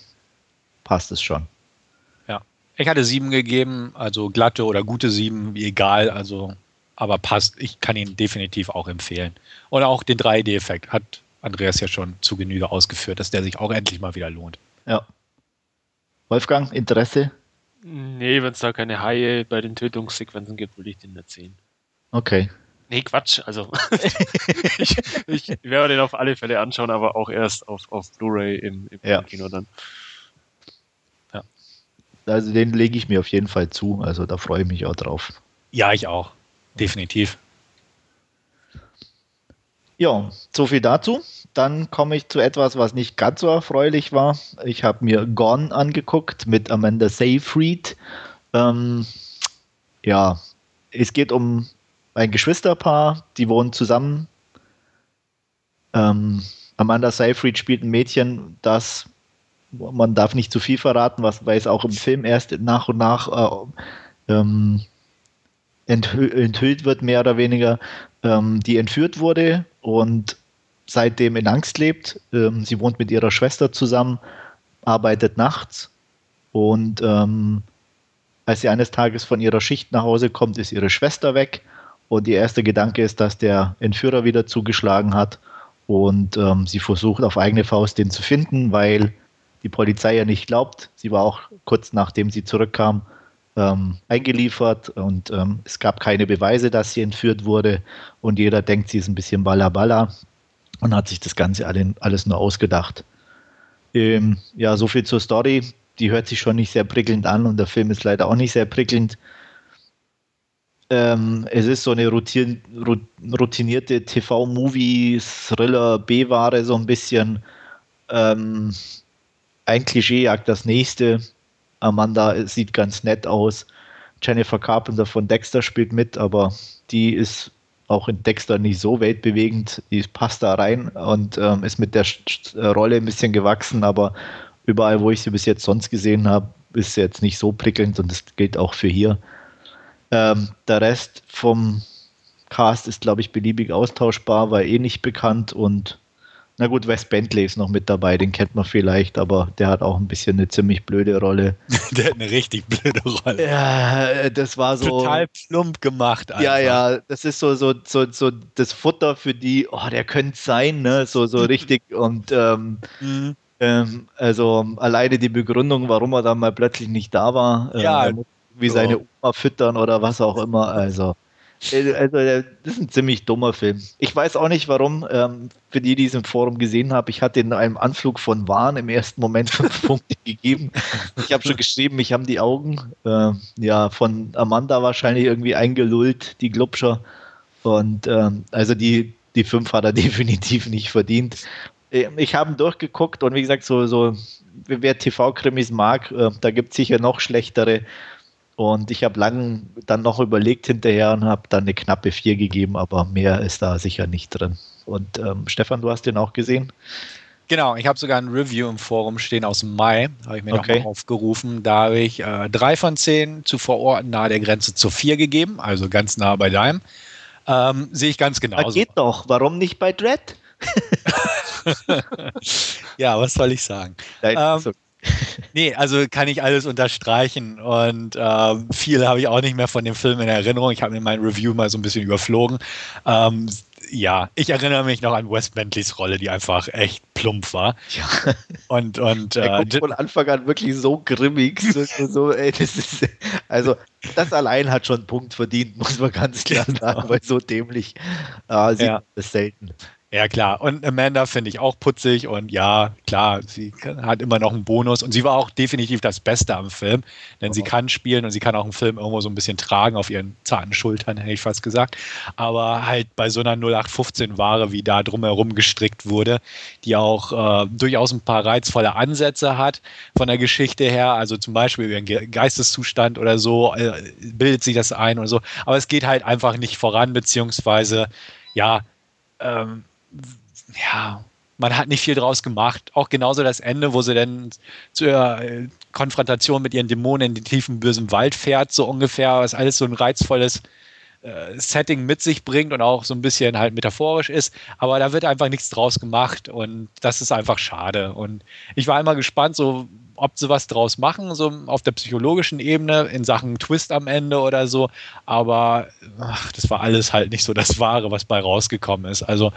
passt es schon. Ja, ich hatte sieben gegeben, also glatte oder gute sieben, egal, also aber passt. Ich kann ihn definitiv auch empfehlen. Und auch den 3D-Effekt hat Andreas ja schon zu Genüge ausgeführt, dass der sich auch endlich mal wieder lohnt. Ja. Wolfgang, Interesse? Nee, wenn es da keine Haie bei den Tötungssequenzen gibt, will ich den nicht sehen. Okay. Nee, Quatsch. Also ich, ich, werde den auf alle Fälle anschauen, aber auch erst auf, auf Blu-ray im, im ja. Kino dann. Ja. Also den lege ich mir auf jeden Fall zu. Also da freue ich mich auch drauf. Ja, ich auch. Definitiv. Ja, so viel dazu. Dann komme ich zu etwas, was nicht ganz so erfreulich war. Ich habe mir Gone angeguckt mit Amanda Seyfried. Ähm, ja, es geht um ein Geschwisterpaar, die wohnen zusammen. Ähm, Amanda Seyfried spielt ein Mädchen, das man darf nicht zu viel verraten, was, weil es auch im Film erst nach und nach äh, ähm, enthü enthüllt wird, mehr oder weniger, ähm, die entführt wurde und seitdem in Angst lebt. Ähm, sie wohnt mit ihrer Schwester zusammen, arbeitet nachts und ähm, als sie eines Tages von ihrer Schicht nach Hause kommt, ist ihre Schwester weg und ihr erster Gedanke ist, dass der Entführer wieder zugeschlagen hat und ähm, sie versucht auf eigene Faust den zu finden, weil die Polizei ja nicht glaubt. Sie war auch kurz nachdem sie zurückkam ähm, eingeliefert und ähm, es gab keine Beweise, dass sie entführt wurde und jeder denkt, sie ist ein bisschen balla und hat sich das Ganze alles nur ausgedacht. Ähm, ja, so viel zur Story. Die hört sich schon nicht sehr prickelnd an und der Film ist leider auch nicht sehr prickelnd. Ähm, es ist so eine routinierte TV-Movie, Thriller, B-Ware, so ein bisschen. Ähm, ein Klischee jagt das nächste. Amanda sieht ganz nett aus. Jennifer Carpenter von Dexter spielt mit, aber die ist auch in Dexter nicht so weltbewegend. Die passt da rein und ähm, ist mit der äh, Rolle ein bisschen gewachsen, aber überall, wo ich sie bis jetzt sonst gesehen habe, ist sie jetzt nicht so prickelnd und das gilt auch für hier. Ähm, der Rest vom Cast ist, glaube ich, beliebig austauschbar, war eh nicht bekannt und na gut, Wes Bentley ist noch mit dabei, den kennt man vielleicht, aber der hat auch ein bisschen eine ziemlich blöde Rolle. der hat eine richtig blöde Rolle. Ja, das war so. Total plump gemacht. Einfach. Ja, ja, das ist so, so, so, so das Futter für die, oh, der könnte sein, ne? So, so richtig. Und ähm, mhm. ähm, also alleine die Begründung, warum er dann mal plötzlich nicht da war, ja, äh, wie so. seine Oma füttern oder was auch immer. Also. Äh, also, das ist ein ziemlich dummer Film. Ich weiß auch nicht, warum. Ähm, für die, die es im Forum gesehen haben, ich hatte in einem Anflug von Wahn im ersten Moment fünf Punkte gegeben. Ich habe schon geschrieben, ich habe die Augen äh, ja, von Amanda wahrscheinlich irgendwie eingelullt, die Glubscher. Und ähm, also die, die fünf hat er definitiv nicht verdient. Ähm, ich habe ihn durchgeguckt und wie gesagt, so, so wer TV-Krimis mag, äh, da gibt es sicher noch schlechtere. Und ich habe lange dann noch überlegt hinterher und habe dann eine knappe 4 gegeben, aber mehr ist da sicher nicht drin. Und ähm, Stefan, du hast den auch gesehen? Genau, ich habe sogar ein Review im Forum stehen aus dem Mai, habe ich mir okay. nochmal aufgerufen. Da habe ich äh, drei von zehn zu Orten nahe der Grenze zu vier gegeben, also ganz nah bei deinem. Ähm, Sehe ich ganz genau. Geht doch, warum nicht bei Dread? ja, was soll ich sagen? Nein, ähm, nee, also kann ich alles unterstreichen und äh, viel habe ich auch nicht mehr von dem Film in Erinnerung. Ich habe mir mein Review mal so ein bisschen überflogen. Ähm, ja, ich erinnere mich noch an Wes Bentleys Rolle, die einfach echt plump war. Ja. Und, und er äh, von Anfang an wirklich so grimmig. So, so, ey, das ist, also, das allein hat schon einen Punkt verdient, muss man ganz klar genau. sagen, weil so dämlich äh, sieht ja. das selten. Ja, klar. Und Amanda finde ich auch putzig und ja, klar, sie hat immer noch einen Bonus und sie war auch definitiv das Beste am Film, denn oh. sie kann spielen und sie kann auch einen Film irgendwo so ein bisschen tragen auf ihren zarten Schultern, hätte ich fast gesagt. Aber halt bei so einer 0815-Ware, wie da drumherum gestrickt wurde, die auch äh, durchaus ein paar reizvolle Ansätze hat von der Geschichte her, also zum Beispiel ihren Geisteszustand oder so, äh, bildet sich das ein oder so. Aber es geht halt einfach nicht voran, beziehungsweise, ja, ähm, ja, man hat nicht viel draus gemacht. Auch genauso das Ende, wo sie dann zur äh, Konfrontation mit ihren Dämonen in den tiefen bösen Wald fährt, so ungefähr, was alles so ein reizvolles äh, Setting mit sich bringt und auch so ein bisschen halt metaphorisch ist. Aber da wird einfach nichts draus gemacht und das ist einfach schade. Und ich war immer gespannt, so ob sie was draus machen, so auf der psychologischen Ebene in Sachen Twist am Ende oder so. Aber ach, das war alles halt nicht so das Wahre, was bei rausgekommen ist. Also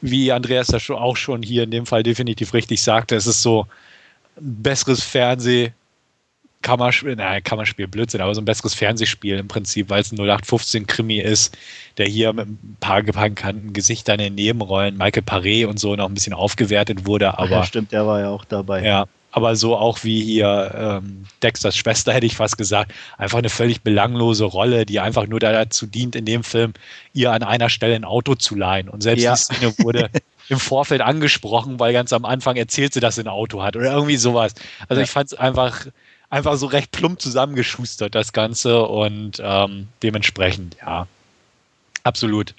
wie Andreas das auch schon hier in dem Fall definitiv richtig sagte, es ist so ein besseres Fernseh Kammerspiel, nein, Kammerspiel, Blödsinn, aber so ein besseres Fernsehspiel im Prinzip, weil es ein 0815-Krimi ist, der hier mit ein paar bekannten Gesichtern in Nebenrollen, Michael Paré und so noch ein bisschen aufgewertet wurde. Aber, ja, stimmt, der war ja auch dabei. Ja, aber so auch wie hier ähm, Dexters Schwester, hätte ich fast gesagt, einfach eine völlig belanglose Rolle, die einfach nur dazu dient, in dem Film ihr an einer Stelle ein Auto zu leihen. Und selbst ja. die Szene wurde im Vorfeld angesprochen, weil ganz am Anfang erzählt sie, dass sie ein Auto hat oder irgendwie sowas. Also ja. ich fand es einfach einfach so recht plump zusammengeschustert, das Ganze. Und ähm, dementsprechend, ja, absolut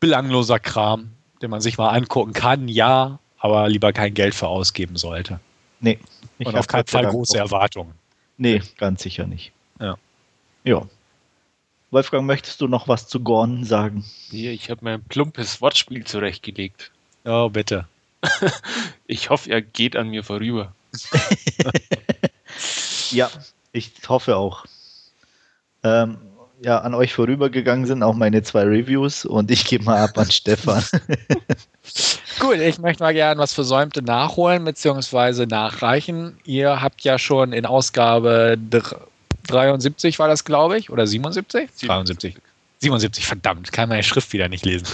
belangloser Kram, den man sich mal angucken kann, ja, aber lieber kein Geld für ausgeben sollte. Nee. Und auf keinen Fall große Erwartungen. Nee, ganz sicher nicht. Ja. Ja. Wolfgang, möchtest du noch was zu Gorn sagen? Hier, ich habe mir ein plumpes Wortspiel zurechtgelegt. Oh, bitte. ich hoffe, er geht an mir vorüber. Ja, ich hoffe auch. Ähm, ja, an euch vorübergegangen sind auch meine zwei Reviews und ich gebe mal ab an Stefan. Gut, ich möchte mal gerne was Versäumte nachholen bzw. nachreichen. Ihr habt ja schon in Ausgabe 73 war das, glaube ich, oder 77? 73. 77, verdammt, kann meine Schrift wieder nicht lesen.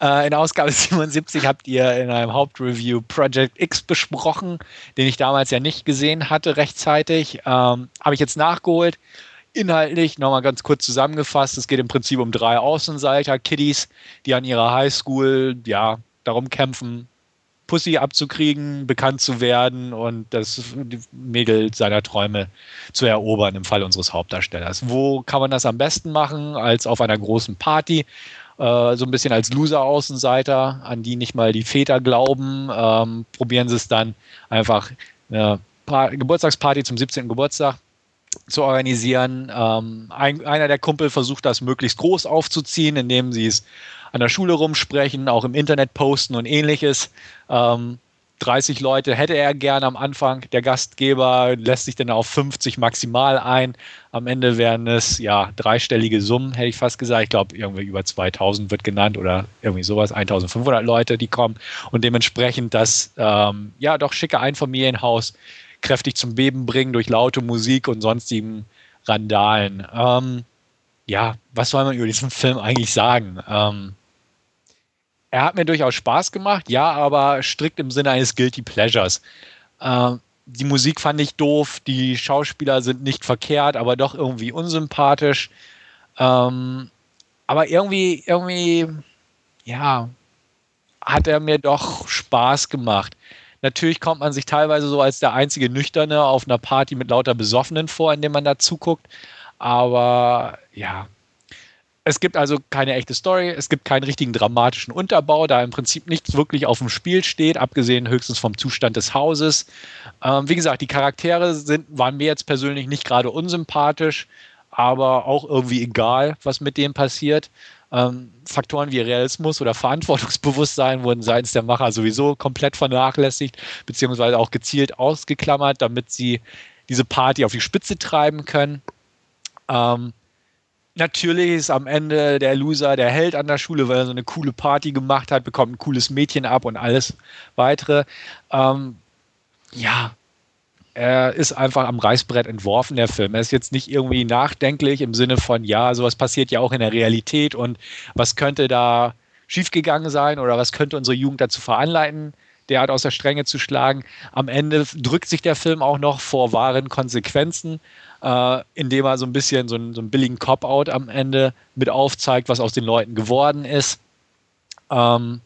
Äh, in Ausgabe 77 habt ihr in einem Hauptreview Project X besprochen, den ich damals ja nicht gesehen hatte rechtzeitig. Ähm, Habe ich jetzt nachgeholt. Inhaltlich nochmal ganz kurz zusammengefasst. Es geht im Prinzip um drei Außenseiter, Kiddies, die an ihrer Highschool ja darum kämpfen, Pussy abzukriegen, bekannt zu werden und das Mädel seiner Träume zu erobern im Fall unseres Hauptdarstellers. Wo kann man das am besten machen als auf einer großen Party? Äh, so ein bisschen als Loser-Außenseiter, an die nicht mal die Väter glauben, ähm, probieren sie es dann einfach eine Geburtstagsparty zum 17. Geburtstag zu organisieren. Ähm, ein, einer der Kumpel versucht das möglichst groß aufzuziehen, indem sie es an der Schule rumsprechen, auch im Internet posten und ähnliches. Ähm, 30 Leute hätte er gerne am Anfang. Der Gastgeber lässt sich dann auf 50 maximal ein. Am Ende wären es ja dreistellige Summen, hätte ich fast gesagt. Ich glaube, irgendwie über 2000 wird genannt oder irgendwie sowas. 1500 Leute, die kommen. Und dementsprechend das ähm, ja doch schicke Einfamilienhaus kräftig zum Beben bringen durch laute Musik und sonstigen Randalen. Ähm, ja, was soll man über diesen Film eigentlich sagen? Ähm, er hat mir durchaus Spaß gemacht, ja, aber strikt im Sinne eines Guilty Pleasures. Ähm, die Musik fand ich doof, die Schauspieler sind nicht verkehrt, aber doch irgendwie unsympathisch. Ähm, aber irgendwie, irgendwie, ja, hat er mir doch Spaß gemacht. Natürlich kommt man sich teilweise so als der einzige Nüchterne auf einer Party mit lauter Besoffenen vor, indem man da zuguckt. Aber ja, es gibt also keine echte Story, es gibt keinen richtigen dramatischen Unterbau, da im Prinzip nichts wirklich auf dem Spiel steht, abgesehen höchstens vom Zustand des Hauses. Ähm, wie gesagt, die Charaktere sind, waren mir jetzt persönlich nicht gerade unsympathisch, aber auch irgendwie egal, was mit dem passiert. Ähm, Faktoren wie Realismus oder Verantwortungsbewusstsein wurden seitens der Macher sowieso komplett vernachlässigt, beziehungsweise auch gezielt ausgeklammert, damit sie diese Party auf die Spitze treiben können. Ähm, natürlich ist am Ende der Loser der Held an der Schule, weil er so eine coole Party gemacht hat, bekommt ein cooles Mädchen ab und alles weitere. Ähm, ja, er ist einfach am Reißbrett entworfen, der Film. Er ist jetzt nicht irgendwie nachdenklich im Sinne von, ja, sowas passiert ja auch in der Realität und was könnte da schiefgegangen sein oder was könnte unsere Jugend dazu veranleiten, derart aus der Stränge zu schlagen. Am Ende drückt sich der Film auch noch vor wahren Konsequenzen äh, indem er so ein bisschen so einen, so einen billigen Cop-Out am Ende mit aufzeigt, was aus den Leuten geworden ist. Ähm,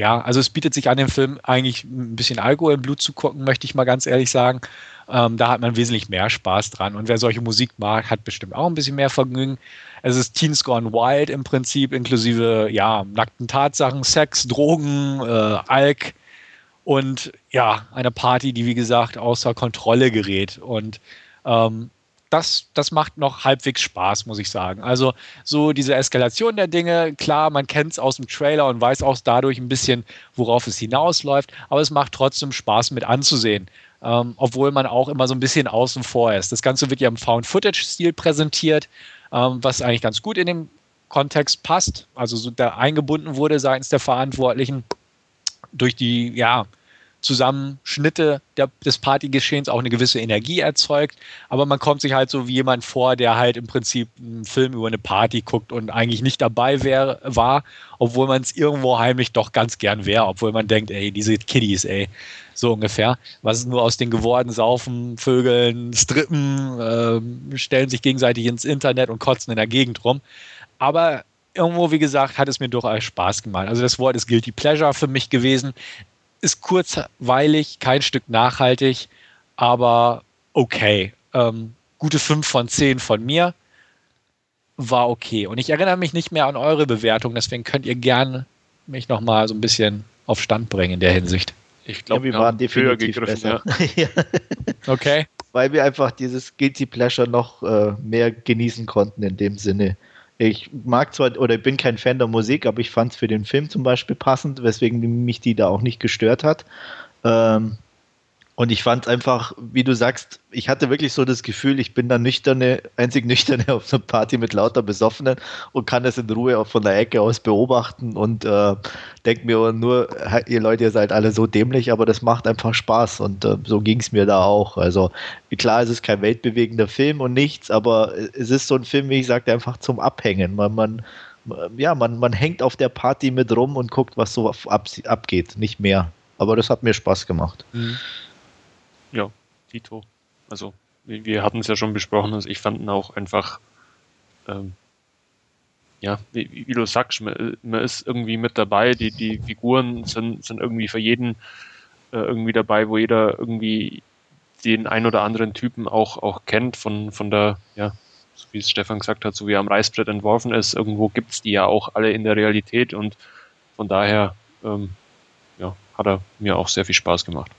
ja, also es bietet sich an dem Film eigentlich ein bisschen Alkohol im Blut zu gucken, möchte ich mal ganz ehrlich sagen. Ähm, da hat man wesentlich mehr Spaß dran. Und wer solche Musik mag, hat bestimmt auch ein bisschen mehr Vergnügen. Es ist Teens Gone Wild im Prinzip, inklusive ja, nackten Tatsachen, Sex, Drogen, äh, Alk und ja, eine Party, die wie gesagt außer Kontrolle gerät. Und ähm, das, das macht noch halbwegs Spaß, muss ich sagen. Also so diese Eskalation der Dinge, klar, man kennt es aus dem Trailer und weiß auch dadurch ein bisschen, worauf es hinausläuft, aber es macht trotzdem Spaß mit anzusehen. Ähm, obwohl man auch immer so ein bisschen außen vor ist. Das Ganze wird ja im Found-Footage-Stil präsentiert, ähm, was eigentlich ganz gut in dem Kontext passt, also so da eingebunden wurde seitens der Verantwortlichen durch die, ja, Zusammenschnitte der, des Partygeschehens auch eine gewisse Energie erzeugt. Aber man kommt sich halt so wie jemand vor, der halt im Prinzip einen Film über eine Party guckt und eigentlich nicht dabei wär, war, obwohl man es irgendwo heimlich doch ganz gern wäre, obwohl man denkt, ey, diese Kiddies, ey, so ungefähr. Was ist nur aus den geworden? Saufen, Vögeln, Strippen, äh, stellen sich gegenseitig ins Internet und kotzen in der Gegend rum. Aber irgendwo, wie gesagt, hat es mir durchaus Spaß gemacht. Also das Wort ist Guilty Pleasure für mich gewesen ist kurzweilig, kein Stück nachhaltig, aber okay. Ähm, gute 5 von 10 von mir. War okay. Und ich erinnere mich nicht mehr an eure Bewertung, deswegen könnt ihr gerne mich nochmal so ein bisschen auf Stand bringen in der Hinsicht. Ich glaube, ja, wir waren definitiv besser. Ja. okay. Weil wir einfach dieses Guilty Pleasure noch äh, mehr genießen konnten in dem Sinne. Ich mag zwar oder bin kein Fan der Musik, aber ich fand es für den Film zum Beispiel passend, weswegen mich die da auch nicht gestört hat. Ähm, und ich fand einfach, wie du sagst, ich hatte wirklich so das Gefühl, ich bin der nüchterne, einzig nüchterne auf einer Party mit lauter Besoffenen und kann das in Ruhe auch von der Ecke aus beobachten und äh, denke mir nur, ihr Leute, ihr seid alle so dämlich, aber das macht einfach Spaß und äh, so ging es mir da auch. Also klar, es ist kein weltbewegender Film und nichts, aber es ist so ein Film, wie ich sagte, einfach zum Abhängen. Man, man, ja, man, man hängt auf der Party mit rum und guckt, was so ab, abgeht, nicht mehr. Aber das hat mir Spaß gemacht. Mhm. Ja, Tito. Also, wir hatten es ja schon besprochen, also ich fand ihn auch einfach, ähm, ja, wie, wie, du sagst, man, man, ist irgendwie mit dabei, die, die Figuren sind, sind irgendwie für jeden äh, irgendwie dabei, wo jeder irgendwie den ein oder anderen Typen auch, auch kennt von, von der, ja, so wie es Stefan gesagt hat, so wie er am Reißbrett entworfen ist, irgendwo gibt es die ja auch alle in der Realität und von daher ähm, ja, hat er mir auch sehr viel Spaß gemacht.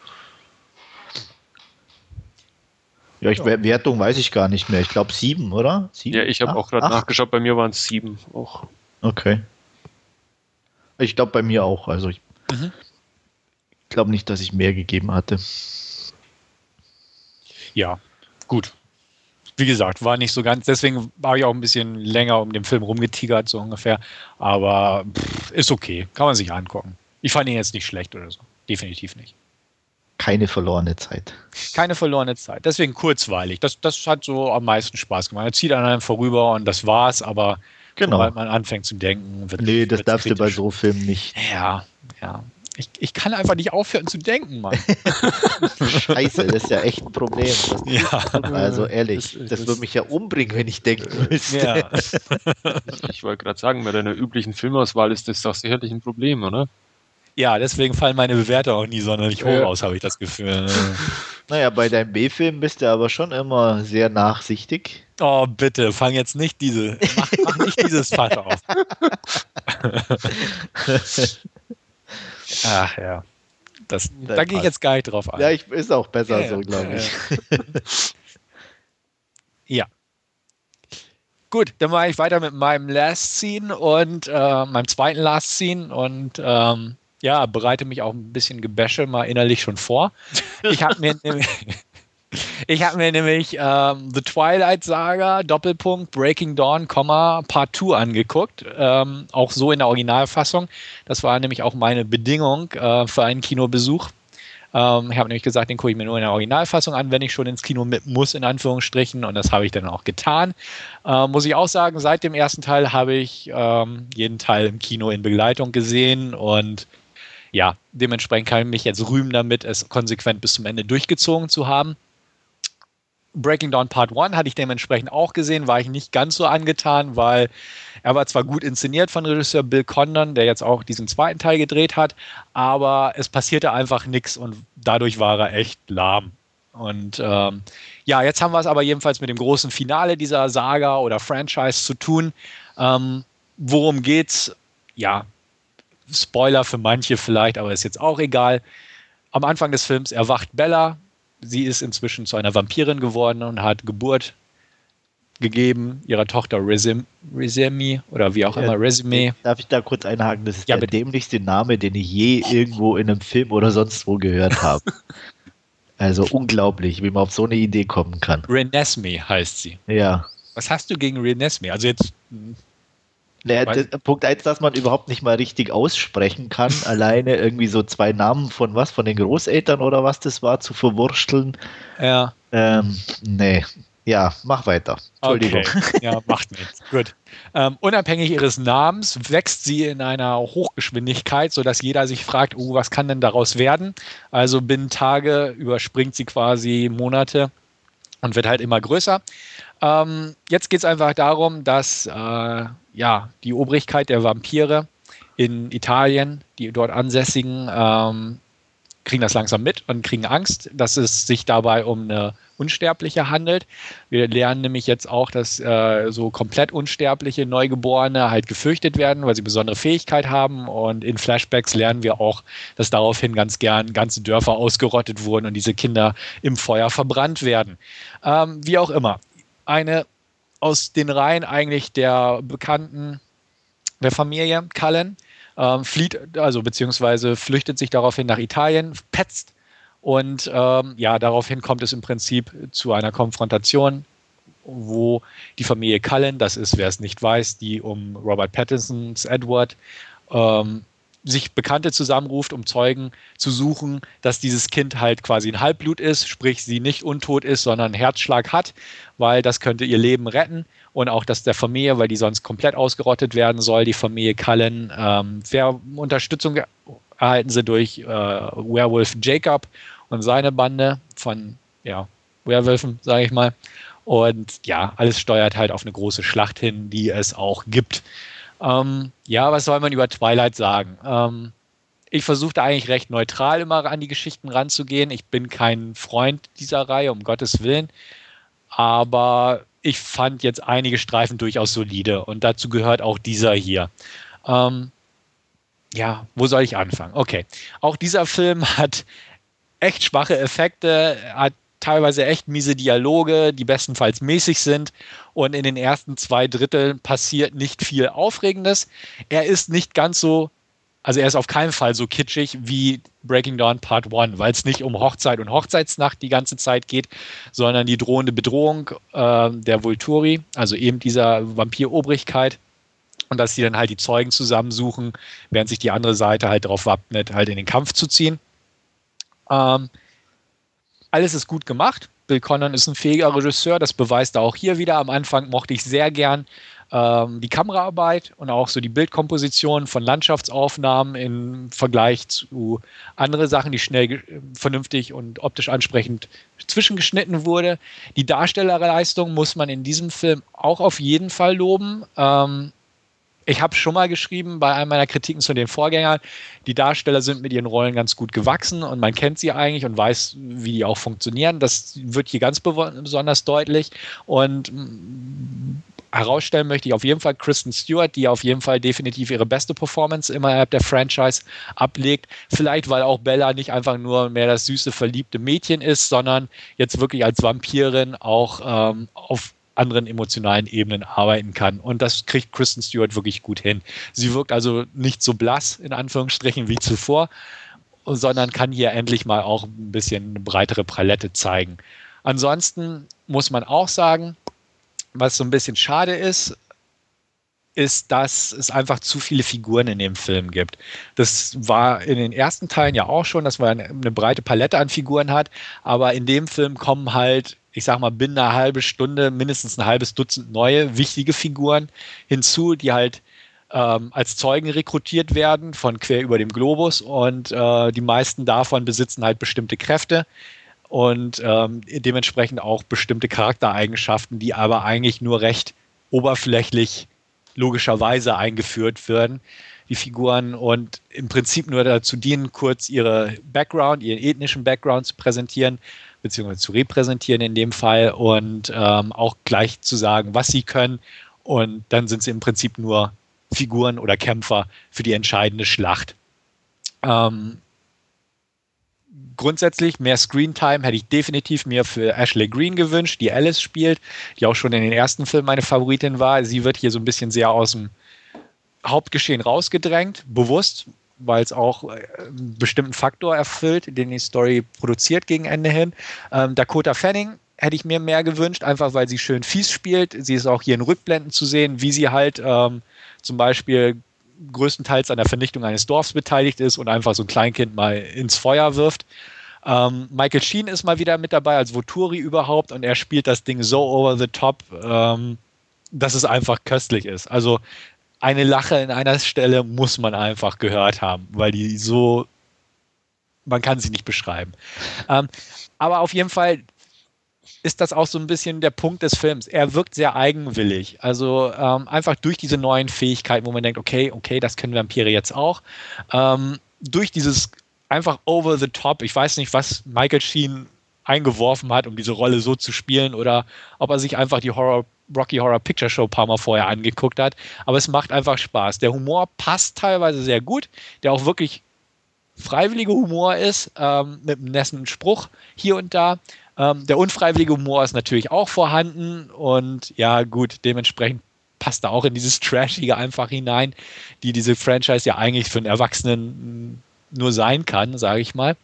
Ja, ich, ja. Wertung weiß ich gar nicht mehr. Ich glaube sieben, oder? Sieben? Ja, ich habe auch gerade nachgeschaut. Bei mir waren es sieben auch. Okay. Ich glaube bei mir auch. Also ich mhm. glaube nicht, dass ich mehr gegeben hatte. Ja, gut. Wie gesagt, war nicht so ganz. Deswegen war ich auch ein bisschen länger um den Film rumgetigert, so ungefähr. Aber pff, ist okay. Kann man sich angucken. Ich fand ihn jetzt nicht schlecht oder so. Definitiv nicht keine verlorene Zeit. Keine verlorene Zeit. Deswegen kurzweilig. Das, das hat so am meisten Spaß gemacht. Er zieht an einem vorüber und das war's, aber genau. sobald man anfängt zu denken, wird Nee, das darfst kritisch. du bei so Filmen nicht. Ja, ja. Ich, ich kann einfach nicht aufhören zu denken, Mann. Scheiße, das ist ja echt ein Problem. Das, ja. Also ehrlich, das, das, würde mich ja umbringen, wenn ich denken müsste. Ja. ich wollte gerade sagen, bei deiner üblichen Filmauswahl ist das doch sicherlich ein Problem, oder? Ja, deswegen fallen meine Bewertungen auch nie sonderlich hoch ja. aus, habe ich das Gefühl. Naja, bei deinem B-Film bist du aber schon immer sehr nachsichtig. Oh, bitte, fang jetzt nicht diese, mach, mach nicht dieses Fass auf. Ach ja. Das, da gehe ich jetzt gar nicht drauf ein. Ja, ich, ist auch besser ja, so, glaube ich. ja. Gut, dann mache ich weiter mit meinem Last Scene und äh, meinem zweiten Last Scene und ähm, ja, bereite mich auch ein bisschen Gebäsche mal innerlich schon vor. Ich habe mir nämlich, ich habe mir nämlich ähm, The Twilight Saga, Doppelpunkt, Breaking Dawn, Part 2 angeguckt. Ähm, auch so in der Originalfassung. Das war nämlich auch meine Bedingung äh, für einen Kinobesuch. Ähm, ich habe nämlich gesagt, den gucke ich mir nur in der Originalfassung an, wenn ich schon ins Kino mit muss, in Anführungsstrichen. Und das habe ich dann auch getan. Äh, muss ich auch sagen, seit dem ersten Teil habe ich ähm, jeden Teil im Kino in Begleitung gesehen und ja, dementsprechend kann ich mich jetzt rühmen damit, es konsequent bis zum Ende durchgezogen zu haben. Breaking Dawn Part 1 hatte ich dementsprechend auch gesehen, war ich nicht ganz so angetan, weil er war zwar gut inszeniert von Regisseur Bill Condon, der jetzt auch diesen zweiten Teil gedreht hat, aber es passierte einfach nichts und dadurch war er echt lahm. Und ähm, ja, jetzt haben wir es aber jedenfalls mit dem großen Finale dieser Saga oder Franchise zu tun. Ähm, worum geht's? Ja, Spoiler für manche vielleicht, aber ist jetzt auch egal. Am Anfang des Films erwacht Bella. Sie ist inzwischen zu einer Vampirin geworden und hat Geburt gegeben, ihrer Tochter Resemi oder wie auch immer, Resume. Darf ich da kurz einhaken? Das ist ja, der bitte. dämlichste Name, den ich je irgendwo in einem Film oder sonst wo gehört habe. also unglaublich, wie man auf so eine Idee kommen kann. Renesme heißt sie. Ja. Was hast du gegen Renesme? Also jetzt Der, der, Punkt 1, dass man überhaupt nicht mal richtig aussprechen kann, alleine irgendwie so zwei Namen von was, von den Großeltern oder was das war, zu verwursteln. Ja. Ähm, nee, ja, mach weiter. Entschuldigung. Okay. Ja, macht nichts. Gut. Ähm, unabhängig ihres Namens wächst sie in einer Hochgeschwindigkeit, sodass jeder sich fragt, oh, was kann denn daraus werden? Also binnen Tage überspringt sie quasi Monate und wird halt immer größer. Ähm, jetzt geht es einfach darum, dass äh, ja, die Obrigkeit der Vampire in Italien, die dort Ansässigen, ähm, kriegen das langsam mit und kriegen Angst, dass es sich dabei um eine Unsterbliche handelt. Wir lernen nämlich jetzt auch, dass äh, so komplett Unsterbliche Neugeborene halt gefürchtet werden, weil sie besondere Fähigkeit haben. Und in Flashbacks lernen wir auch, dass daraufhin ganz gern ganze Dörfer ausgerottet wurden und diese Kinder im Feuer verbrannt werden. Ähm, wie auch immer. Eine aus den Reihen eigentlich der Bekannten der Familie Cullen ähm, flieht, also beziehungsweise flüchtet sich daraufhin nach Italien, petzt und ähm, ja, daraufhin kommt es im Prinzip zu einer Konfrontation, wo die Familie Cullen, das ist, wer es nicht weiß, die um Robert Pattinsons Edward ähm, sich Bekannte zusammenruft, um Zeugen zu suchen, dass dieses Kind halt quasi ein Halbblut ist, sprich sie nicht untot ist, sondern einen Herzschlag hat, weil das könnte ihr Leben retten und auch das der Familie, weil die sonst komplett ausgerottet werden soll, die Familie Cullen. Ähm, Unterstützung erhalten sie durch äh, Werewolf Jacob und seine Bande von ja, Werwölfen, sage ich mal. Und ja, alles steuert halt auf eine große Schlacht hin, die es auch gibt. Ähm, ja, was soll man über Twilight sagen? Ähm, ich versuchte eigentlich recht neutral immer an die Geschichten ranzugehen. Ich bin kein Freund dieser Reihe, um Gottes Willen. Aber ich fand jetzt einige Streifen durchaus solide und dazu gehört auch dieser hier. Ähm, ja, wo soll ich anfangen? Okay. Auch dieser Film hat echt schwache Effekte, hat teilweise echt miese Dialoge, die bestenfalls mäßig sind. Und in den ersten zwei Dritteln passiert nicht viel Aufregendes. Er ist nicht ganz so, also er ist auf keinen Fall so kitschig wie Breaking Dawn Part 1, weil es nicht um Hochzeit und Hochzeitsnacht die ganze Zeit geht, sondern die drohende Bedrohung äh, der Vulturi, also eben dieser Vampirobrigkeit. Und dass sie dann halt die Zeugen zusammensuchen, während sich die andere Seite halt darauf wappnet, halt in den Kampf zu ziehen. Ähm, alles ist gut gemacht. Bill Connon ist ein fähiger Regisseur, das beweist er auch hier wieder. Am Anfang mochte ich sehr gern ähm, die Kameraarbeit und auch so die Bildkomposition von Landschaftsaufnahmen im Vergleich zu anderen Sachen, die schnell vernünftig und optisch ansprechend zwischengeschnitten wurde. Die Darstellerleistung muss man in diesem Film auch auf jeden Fall loben. Ähm, ich habe schon mal geschrieben bei einem meiner Kritiken zu den Vorgängern, die Darsteller sind mit ihren Rollen ganz gut gewachsen und man kennt sie eigentlich und weiß, wie die auch funktionieren. Das wird hier ganz besonders deutlich. Und mm, herausstellen möchte ich auf jeden Fall Kristen Stewart, die auf jeden Fall definitiv ihre beste Performance innerhalb der Franchise ablegt. Vielleicht, weil auch Bella nicht einfach nur mehr das süße, verliebte Mädchen ist, sondern jetzt wirklich als Vampirin auch ähm, auf anderen emotionalen Ebenen arbeiten kann. Und das kriegt Kristen Stewart wirklich gut hin. Sie wirkt also nicht so blass, in Anführungsstrichen, wie zuvor, sondern kann hier endlich mal auch ein bisschen eine breitere Palette zeigen. Ansonsten muss man auch sagen, was so ein bisschen schade ist, ist, dass es einfach zu viele Figuren in dem Film gibt. Das war in den ersten Teilen ja auch schon, dass man eine breite Palette an Figuren hat, aber in dem Film kommen halt ich sag mal, binnen einer halben Stunde mindestens ein halbes Dutzend neue, wichtige Figuren hinzu, die halt ähm, als Zeugen rekrutiert werden von quer über dem Globus und äh, die meisten davon besitzen halt bestimmte Kräfte und ähm, dementsprechend auch bestimmte Charaktereigenschaften, die aber eigentlich nur recht oberflächlich logischerweise eingeführt werden, die Figuren und im Prinzip nur dazu dienen, kurz ihre Background, ihren ethnischen Background zu präsentieren beziehungsweise zu repräsentieren in dem Fall und ähm, auch gleich zu sagen, was sie können. Und dann sind sie im Prinzip nur Figuren oder Kämpfer für die entscheidende Schlacht. Ähm, grundsätzlich mehr Screentime hätte ich definitiv mir für Ashley Green gewünscht, die Alice spielt, die auch schon in den ersten Filmen meine Favoritin war. Sie wird hier so ein bisschen sehr aus dem Hauptgeschehen rausgedrängt, bewusst, weil es auch äh, einen bestimmten Faktor erfüllt, den die Story produziert gegen Ende hin. Ähm, Dakota Fanning hätte ich mir mehr gewünscht, einfach weil sie schön fies spielt. Sie ist auch hier in Rückblenden zu sehen, wie sie halt ähm, zum Beispiel größtenteils an der Vernichtung eines Dorfs beteiligt ist und einfach so ein Kleinkind mal ins Feuer wirft. Ähm, Michael Sheen ist mal wieder mit dabei als Voturi überhaupt und er spielt das Ding so over the top, ähm, dass es einfach köstlich ist. Also eine Lache in einer Stelle muss man einfach gehört haben, weil die so, man kann sie nicht beschreiben. Ähm, aber auf jeden Fall ist das auch so ein bisschen der Punkt des Films. Er wirkt sehr eigenwillig. Also ähm, einfach durch diese neuen Fähigkeiten, wo man denkt, okay, okay, das können Vampire jetzt auch. Ähm, durch dieses einfach over the top, ich weiß nicht, was Michael Sheen eingeworfen hat, um diese Rolle so zu spielen, oder ob er sich einfach die Horror Rocky Horror Picture Show ein paar Mal vorher angeguckt hat. Aber es macht einfach Spaß. Der Humor passt teilweise sehr gut, der auch wirklich freiwilliger Humor ist, ähm, mit einem netten Spruch hier und da. Ähm, der unfreiwillige Humor ist natürlich auch vorhanden und ja, gut, dementsprechend passt da auch in dieses Trashige einfach hinein, die diese Franchise ja eigentlich für einen Erwachsenen nur sein kann, sage ich mal.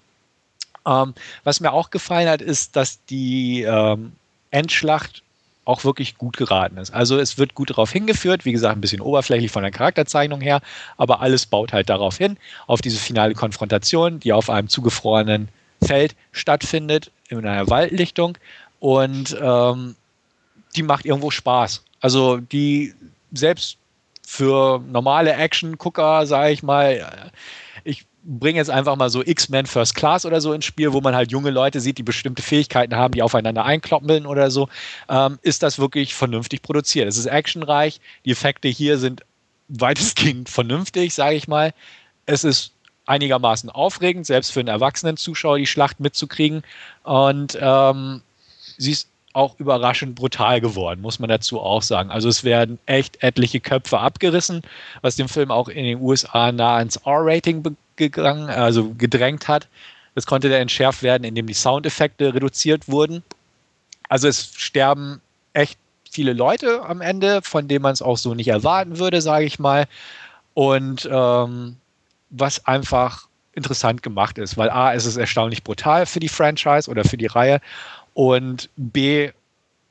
Ähm, was mir auch gefallen hat, ist, dass die ähm, Endschlacht auch wirklich gut geraten ist. Also es wird gut darauf hingeführt, wie gesagt, ein bisschen oberflächlich von der Charakterzeichnung her, aber alles baut halt darauf hin, auf diese finale Konfrontation, die auf einem zugefrorenen Feld stattfindet, in einer Waldlichtung und ähm, die macht irgendwo Spaß. Also die selbst für normale Action-Gucker, sage ich mal, bringe jetzt einfach mal so X-Men First Class oder so ins Spiel, wo man halt junge Leute sieht, die bestimmte Fähigkeiten haben, die aufeinander einkloppeln oder so, ähm, ist das wirklich vernünftig produziert. Es ist actionreich, die Effekte hier sind weitestgehend vernünftig, sage ich mal. Es ist einigermaßen aufregend, selbst für einen erwachsenen Zuschauer die Schlacht mitzukriegen. Und ähm, sie ist auch überraschend brutal geworden, muss man dazu auch sagen. Also es werden echt etliche Köpfe abgerissen, was den Film auch in den USA nah ins R-Rating gegangen, also gedrängt hat. Das konnte dann entschärft werden, indem die Soundeffekte reduziert wurden. Also es sterben echt viele Leute am Ende, von denen man es auch so nicht erwarten würde, sage ich mal. Und ähm, was einfach interessant gemacht ist, weil A, ist es erstaunlich brutal für die Franchise oder für die Reihe und B,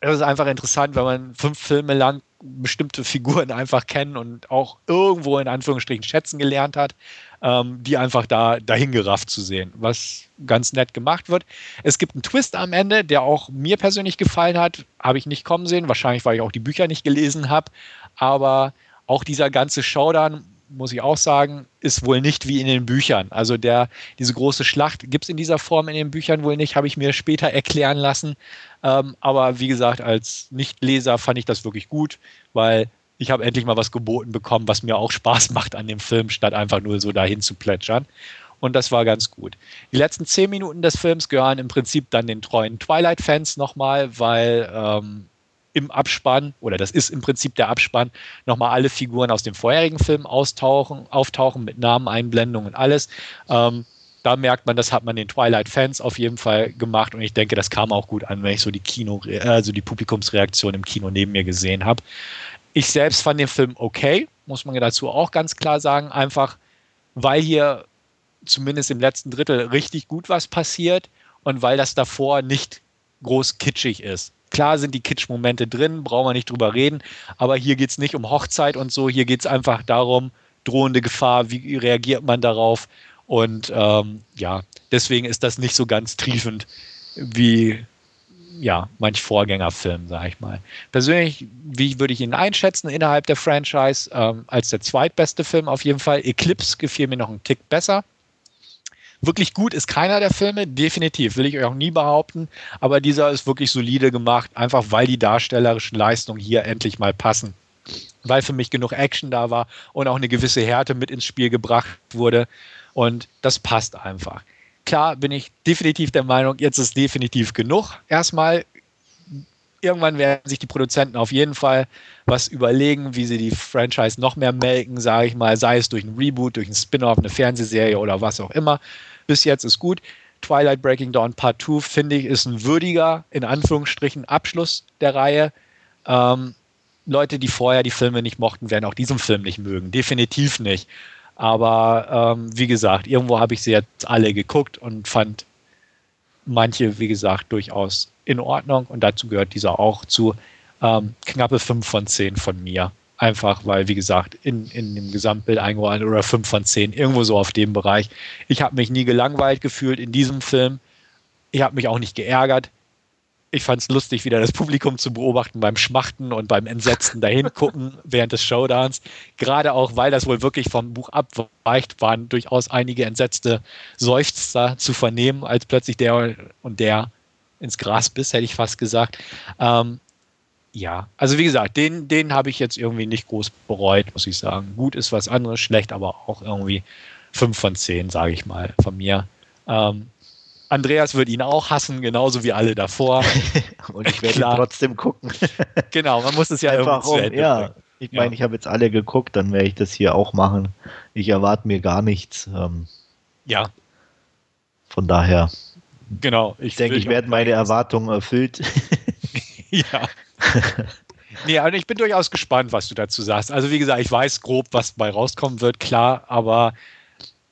es ist einfach interessant, wenn man fünf Filme lang bestimmte Figuren einfach kennen und auch irgendwo in Anführungsstrichen schätzen gelernt hat, ähm, die einfach da dahin gerafft zu sehen, was ganz nett gemacht wird. Es gibt einen Twist am Ende, der auch mir persönlich gefallen hat, habe ich nicht kommen sehen, wahrscheinlich weil ich auch die Bücher nicht gelesen habe, aber auch dieser ganze Showdown muss ich auch sagen, ist wohl nicht wie in den Büchern. Also der, diese große Schlacht gibt es in dieser Form in den Büchern wohl nicht, habe ich mir später erklären lassen. Ähm, aber wie gesagt, als Nichtleser fand ich das wirklich gut, weil ich habe endlich mal was geboten bekommen, was mir auch Spaß macht an dem Film, statt einfach nur so dahin zu plätschern. Und das war ganz gut. Die letzten zehn Minuten des Films gehören im Prinzip dann den treuen Twilight-Fans nochmal, weil ähm, im Abspann, oder das ist im Prinzip der Abspann, nochmal alle Figuren aus dem vorherigen Film austauchen, auftauchen mit Namen, Einblendungen und alles. Ähm, da merkt man, das hat man den Twilight-Fans auf jeden Fall gemacht und ich denke, das kam auch gut an, wenn ich so die Kino, also die Publikumsreaktion im Kino neben mir gesehen habe. Ich selbst fand den Film okay, muss man dazu auch ganz klar sagen, einfach weil hier zumindest im letzten Drittel richtig gut was passiert und weil das davor nicht groß kitschig ist. Klar sind die Kitsch-Momente drin, brauchen wir nicht drüber reden, aber hier geht es nicht um Hochzeit und so, hier geht es einfach darum, drohende Gefahr, wie reagiert man darauf und ähm, ja, deswegen ist das nicht so ganz triefend wie ja, manch Vorgängerfilm, sag ich mal. Persönlich, wie würde ich ihn einschätzen innerhalb der Franchise? Ähm, als der zweitbeste Film auf jeden Fall. Eclipse gefiel mir noch einen Tick besser. Wirklich gut ist keiner der Filme, definitiv, will ich euch auch nie behaupten, aber dieser ist wirklich solide gemacht, einfach weil die darstellerischen Leistungen hier endlich mal passen. Weil für mich genug Action da war und auch eine gewisse Härte mit ins Spiel gebracht wurde. Und das passt einfach. Klar bin ich definitiv der Meinung, jetzt ist definitiv genug. Erstmal irgendwann werden sich die Produzenten auf jeden Fall was überlegen, wie sie die Franchise noch mehr melken, sage ich mal, sei es durch ein Reboot, durch ein Spin-off, eine Fernsehserie oder was auch immer. Bis jetzt ist gut. Twilight Breaking Dawn Part 2, finde ich, ist ein würdiger, in Anführungsstrichen, Abschluss der Reihe. Ähm, Leute, die vorher die Filme nicht mochten, werden auch diesen Film nicht mögen. Definitiv nicht. Aber ähm, wie gesagt, irgendwo habe ich sie jetzt alle geguckt und fand manche, wie gesagt, durchaus in Ordnung und dazu gehört dieser auch zu. Ähm, knappe 5 von 10 von mir. Einfach, weil, wie gesagt, in, in dem Gesamtbild eingeordnet oder 5 von 10, irgendwo so auf dem Bereich. Ich habe mich nie gelangweilt gefühlt in diesem Film. Ich habe mich auch nicht geärgert. Ich fand es lustig, wieder das Publikum zu beobachten beim Schmachten und beim Entsetzen dahin gucken während des Showdowns. Gerade auch, weil das wohl wirklich vom Buch abweicht, waren durchaus einige entsetzte Seufzer zu vernehmen, als plötzlich der und der ins Gras biss, hätte ich fast gesagt. Ähm, ja, also wie gesagt, den, den habe ich jetzt irgendwie nicht groß bereut, muss ich sagen. Gut ist was anderes, schlecht, aber auch irgendwie 5 von 10, sage ich mal, von mir. Ähm, Andreas wird ihn auch hassen, genauso wie alle davor. Und ich werde ihn trotzdem gucken. genau, man muss es ja Einfach um, ja. Ich meine, ja. ich habe jetzt alle geguckt, dann werde ich das hier auch machen. Ich erwarte mir gar nichts. Ähm, ja. Von daher. Genau. Ich denke, ich werde meine Erwartungen erfüllt. ja. nee, also ich bin durchaus gespannt, was du dazu sagst. Also wie gesagt, ich weiß grob, was bei rauskommen wird, klar, aber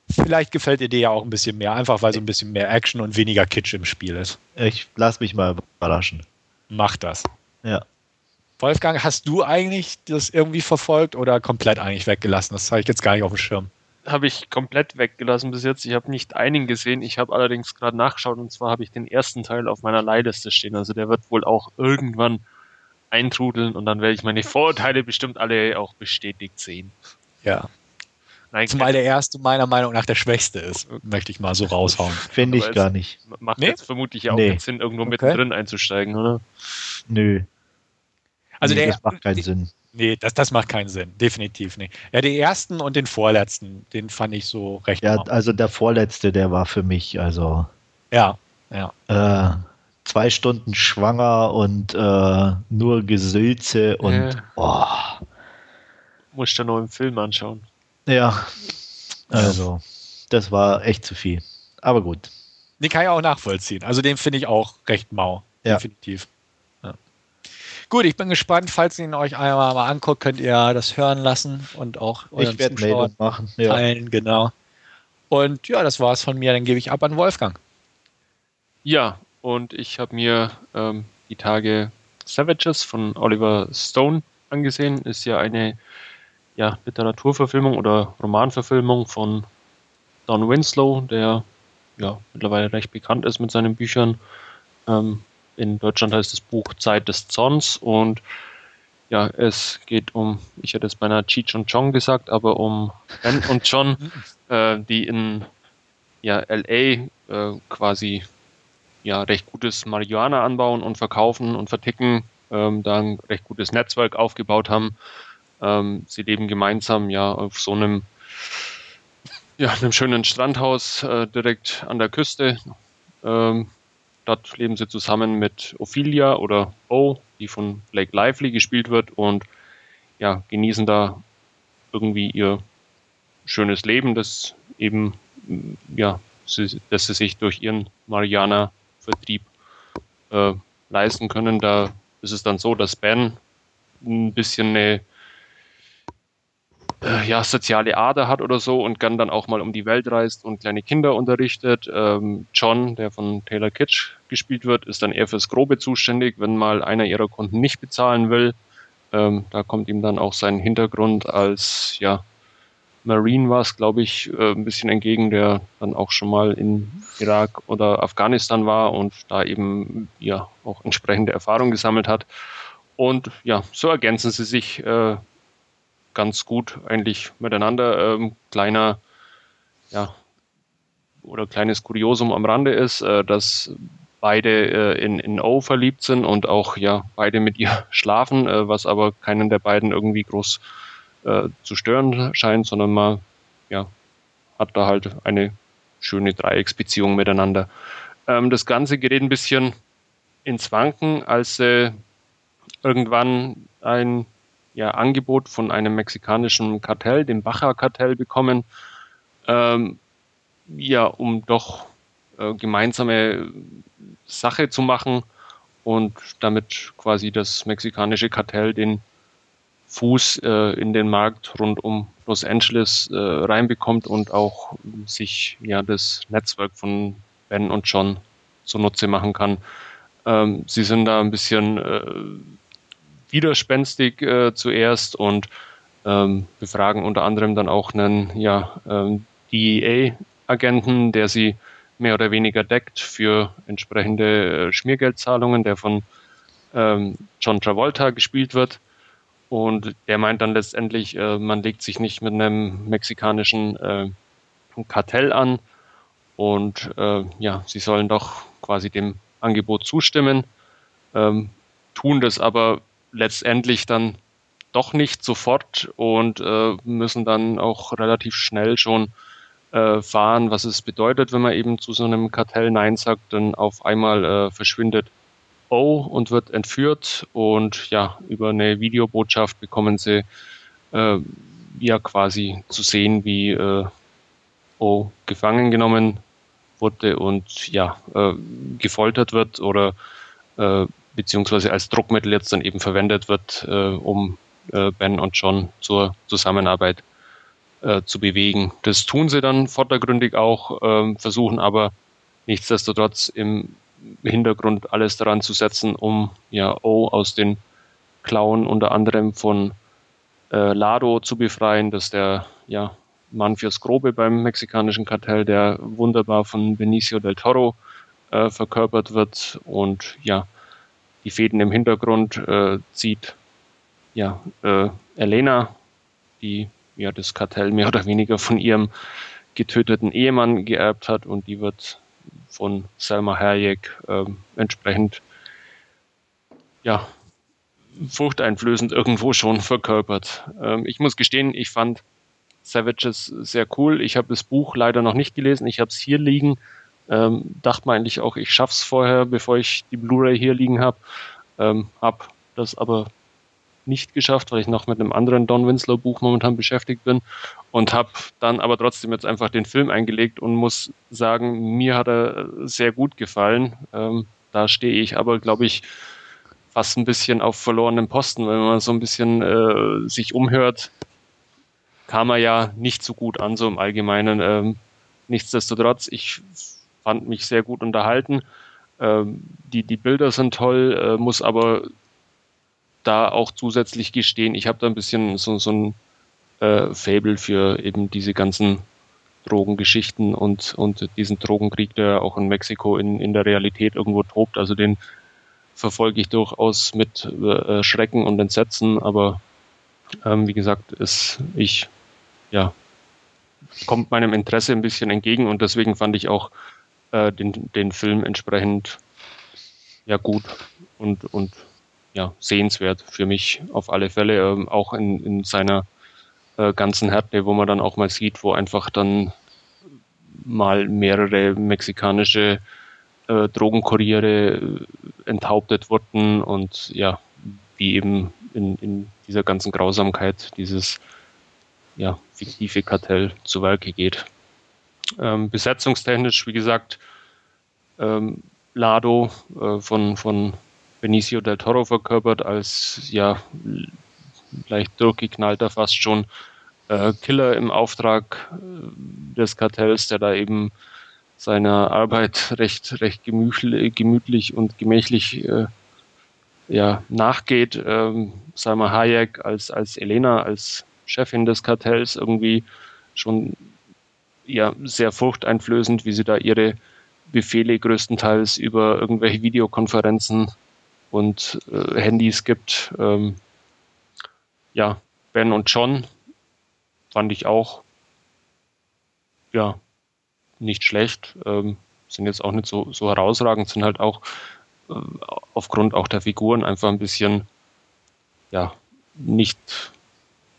vielleicht gefällt dir ja auch ein bisschen mehr, einfach weil so ein bisschen mehr Action und weniger Kitsch im Spiel ist. Ich lass mich mal überraschen. Mach das. Ja. Wolfgang, hast du eigentlich das irgendwie verfolgt oder komplett eigentlich weggelassen? Das habe ich jetzt gar nicht auf dem Schirm. Habe ich komplett weggelassen bis jetzt. Ich habe nicht einen gesehen. Ich habe allerdings gerade nachgeschaut und zwar habe ich den ersten Teil auf meiner Leihliste stehen. Also der wird wohl auch irgendwann eintrudeln und dann werde ich meine Vorurteile bestimmt alle auch bestätigt sehen. Ja. Nein, Zumal der erste meiner Meinung nach der schwächste ist, möchte ich mal so raushauen. Finde ich gar nicht. Macht nee? jetzt vermutlich auch nee. jetzt Sinn, irgendwo okay. mittendrin einzusteigen, oder? Nö. Also nee, der, das macht keinen Sinn. Nee, das, das macht keinen Sinn. Definitiv nicht. Ja, den ersten und den vorletzten, den fand ich so recht. Ja, mal. also der vorletzte, der war für mich, also. Ja, ja. Äh, zwei Stunden schwanger und äh, nur Gesülze und. Äh. Oh. Muss ich dann noch im Film anschauen. Ja, also, das war echt zu viel. Aber gut. Den kann ich auch nachvollziehen. Also, den finde ich auch recht mau. Ja. Definitiv. Ja. Gut, ich bin gespannt. Falls ihr ihn euch einmal mal anguckt, könnt ihr das hören lassen und auch euren ich Zuschauern machen. Ja. teilen. Genau. Und ja, das war's von mir. Dann gebe ich ab an Wolfgang. Ja, und ich habe mir ähm, die Tage Savages von Oliver Stone angesehen. Ist ja eine ja, Literaturverfilmung oder Romanverfilmung von Don Winslow, der ja mittlerweile recht bekannt ist mit seinen Büchern. Ähm, in Deutschland heißt das Buch Zeit des Zorns und ja, es geht um, ich hätte es beinahe Cheech und Chong gesagt, aber um Ben und John, äh, die in ja, LA äh, quasi ja, recht gutes Marihuana anbauen und verkaufen und verticken, ähm, da ein recht gutes Netzwerk aufgebaut haben ähm, sie leben gemeinsam ja auf so einem, ja, einem schönen Strandhaus äh, direkt an der Küste. Ähm, dort leben sie zusammen mit Ophelia oder O, die von Blake Lively gespielt wird und ja, genießen da irgendwie ihr schönes Leben, das eben, ja, sie, dass sie sich durch ihren Mariana-Vertrieb äh, leisten können. Da ist es dann so, dass Ben ein bisschen eine äh, ja, soziale Ader hat oder so und gern dann auch mal um die Welt reist und kleine Kinder unterrichtet. Ähm, John, der von Taylor Kitsch gespielt wird, ist dann eher fürs Grobe zuständig, wenn mal einer ihrer Kunden nicht bezahlen will. Ähm, da kommt ihm dann auch sein Hintergrund als, ja, Marine war es, glaube ich, äh, ein bisschen entgegen, der dann auch schon mal in Irak oder Afghanistan war und da eben ja auch entsprechende Erfahrung gesammelt hat. Und ja, so ergänzen sie sich äh, ganz gut eigentlich miteinander. Ähm, kleiner, ja, oder kleines Kuriosum am Rande ist, äh, dass beide äh, in, in O verliebt sind und auch ja beide mit ihr schlafen, äh, was aber keinen der beiden irgendwie groß äh, zu stören scheint, sondern man ja, hat da halt eine schöne Dreiecksbeziehung miteinander. Ähm, das Ganze gerät ein bisschen ins Wanken, als äh, irgendwann ein ja, Angebot von einem mexikanischen Kartell, dem Baja-Kartell, bekommen, ähm, ja, um doch äh, gemeinsame Sache zu machen und damit quasi das mexikanische Kartell den Fuß äh, in den Markt rund um Los Angeles äh, reinbekommt und auch sich ja das Netzwerk von Ben und John zunutze machen kann. Ähm, sie sind da ein bisschen äh, widerspenstig äh, zuerst und ähm, befragen unter anderem dann auch einen ja, ähm, DEA-Agenten, der sie mehr oder weniger deckt für entsprechende äh, Schmiergeldzahlungen, der von ähm, John Travolta gespielt wird. Und der meint dann letztendlich, äh, man legt sich nicht mit einem mexikanischen äh, Kartell an. Und äh, ja, sie sollen doch quasi dem Angebot zustimmen, ähm, tun das aber letztendlich dann doch nicht sofort und äh, müssen dann auch relativ schnell schon äh, fahren, was es bedeutet, wenn man eben zu so einem Kartell Nein sagt, dann auf einmal äh, verschwindet O und wird entführt und ja, über eine Videobotschaft bekommen sie äh, ja quasi zu sehen, wie äh, O gefangen genommen wurde und ja, äh, gefoltert wird oder beziehungsweise als Druckmittel jetzt dann eben verwendet wird, äh, um äh, Ben und John zur Zusammenarbeit äh, zu bewegen. Das tun sie dann vordergründig auch, ähm, versuchen aber nichtsdestotrotz im Hintergrund alles daran zu setzen, um ja O aus den Klauen unter anderem von äh, Lado zu befreien, dass der ja Mann fürs Grobe beim mexikanischen Kartell, der wunderbar von Benicio del Toro äh, verkörpert wird und ja, die Fäden im Hintergrund äh, zieht ja, äh, Elena, die ja das Kartell mehr oder weniger von ihrem getöteten Ehemann geerbt hat und die wird von Selma Hayek äh, entsprechend ja, furchteinflößend irgendwo schon verkörpert. Ähm, ich muss gestehen, ich fand Savages sehr cool. Ich habe das Buch leider noch nicht gelesen. Ich habe es hier liegen. Ähm, dachte mir eigentlich auch, ich schaff's vorher, bevor ich die Blu-ray hier liegen habe. Ähm, hab das aber nicht geschafft, weil ich noch mit einem anderen Don Winslow Buch momentan beschäftigt bin und habe dann aber trotzdem jetzt einfach den Film eingelegt und muss sagen, mir hat er sehr gut gefallen. Ähm, da stehe ich aber, glaube ich, fast ein bisschen auf verlorenen Posten, wenn man so ein bisschen äh, sich umhört, kam er ja nicht so gut an, so im Allgemeinen. Ähm, nichtsdestotrotz, ich fand mich sehr gut unterhalten. Ähm, die, die Bilder sind toll, äh, muss aber da auch zusätzlich gestehen, ich habe da ein bisschen so, so ein äh, Fable für eben diese ganzen Drogengeschichten und, und diesen Drogenkrieg, der auch in Mexiko in, in der Realität irgendwo tobt. Also den verfolge ich durchaus mit äh, Schrecken und Entsetzen, aber ähm, wie gesagt, ist ich ja kommt meinem Interesse ein bisschen entgegen und deswegen fand ich auch äh, den, den Film entsprechend ja gut und, und ja, sehenswert für mich auf alle Fälle, ähm, auch in, in seiner äh, ganzen Härte, wo man dann auch mal sieht, wo einfach dann mal mehrere mexikanische äh, Drogenkuriere äh, enthauptet wurden und ja, wie eben in, in dieser ganzen Grausamkeit dieses ja, fiktive Kartell zu Werke geht. Ähm, besetzungstechnisch, wie gesagt, ähm, Lado äh, von, von Benicio del Toro verkörpert als ja leicht durchgeknallter fast schon äh, Killer im Auftrag äh, des Kartells, der da eben seiner Arbeit recht, recht gemütlich und gemächlich äh, ja, nachgeht. Ähm, Salma Hayek als, als Elena, als Chefin des Kartells irgendwie schon ja, sehr furchteinflößend, wie sie da ihre Befehle größtenteils über irgendwelche Videokonferenzen und äh, Handys gibt. Ähm, ja, Ben und John fand ich auch ja nicht schlecht. Ähm, sind jetzt auch nicht so, so herausragend, sind halt auch äh, aufgrund auch der Figuren einfach ein bisschen ja nicht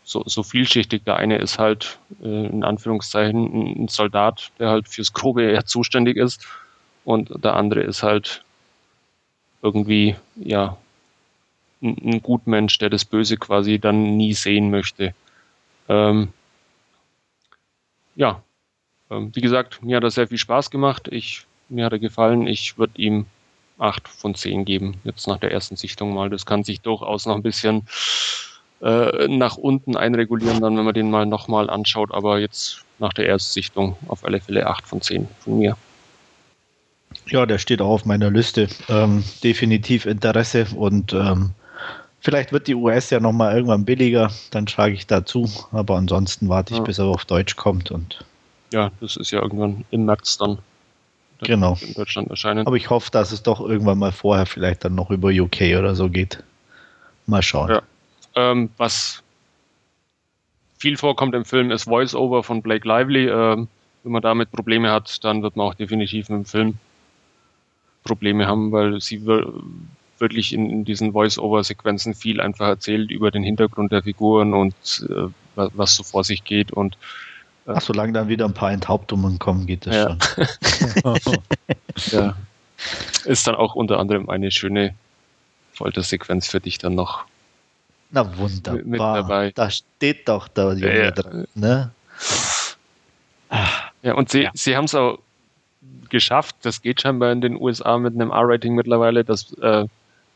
so, so vielschichtig. Der eine ist halt äh, in Anführungszeichen ein Soldat, der halt fürs eher zuständig ist und der andere ist halt irgendwie, ja, ein, ein Gutmensch, der das Böse quasi dann nie sehen möchte. Ähm, ja, ähm, wie gesagt, mir hat er sehr viel Spaß gemacht. Ich, mir hat er gefallen. Ich würde ihm 8 von 10 geben, jetzt nach der ersten Sichtung mal. Das kann sich durchaus noch ein bisschen äh, nach unten einregulieren, dann, wenn man den mal nochmal anschaut. Aber jetzt nach der ersten Sichtung auf alle Fälle 8 von 10 von mir. Ja, der steht auch auf meiner Liste. Ähm, definitiv Interesse und ähm, vielleicht wird die US ja nochmal irgendwann billiger, dann schlage ich dazu. Aber ansonsten warte ich, ja. bis er auf Deutsch kommt und. Ja, das ist ja irgendwann im März dann. Genau. In Deutschland erscheinen. Aber ich hoffe, dass es doch irgendwann mal vorher vielleicht dann noch über UK oder so geht. Mal schauen. Ja. Ähm, was viel vorkommt im Film ist Voice-Over von Blake Lively. Ähm, wenn man damit Probleme hat, dann wird man auch definitiv mit dem Film Probleme haben, weil sie wirklich in, in diesen Voice-Over-Sequenzen viel einfach erzählt über den Hintergrund der Figuren und äh, was so vor sich geht und äh, Ach, solange dann wieder ein paar Enthauptungen kommen, geht das ja. schon. ja. Ist dann auch unter anderem eine schöne Foltersequenz für dich dann noch. Na wunderbar. Da steht doch der Junge ja, ja. drin. Ne? Ja, und sie, ja. sie haben es auch geschafft, das geht scheinbar in den USA mit einem R-Rating mittlerweile, dass, äh,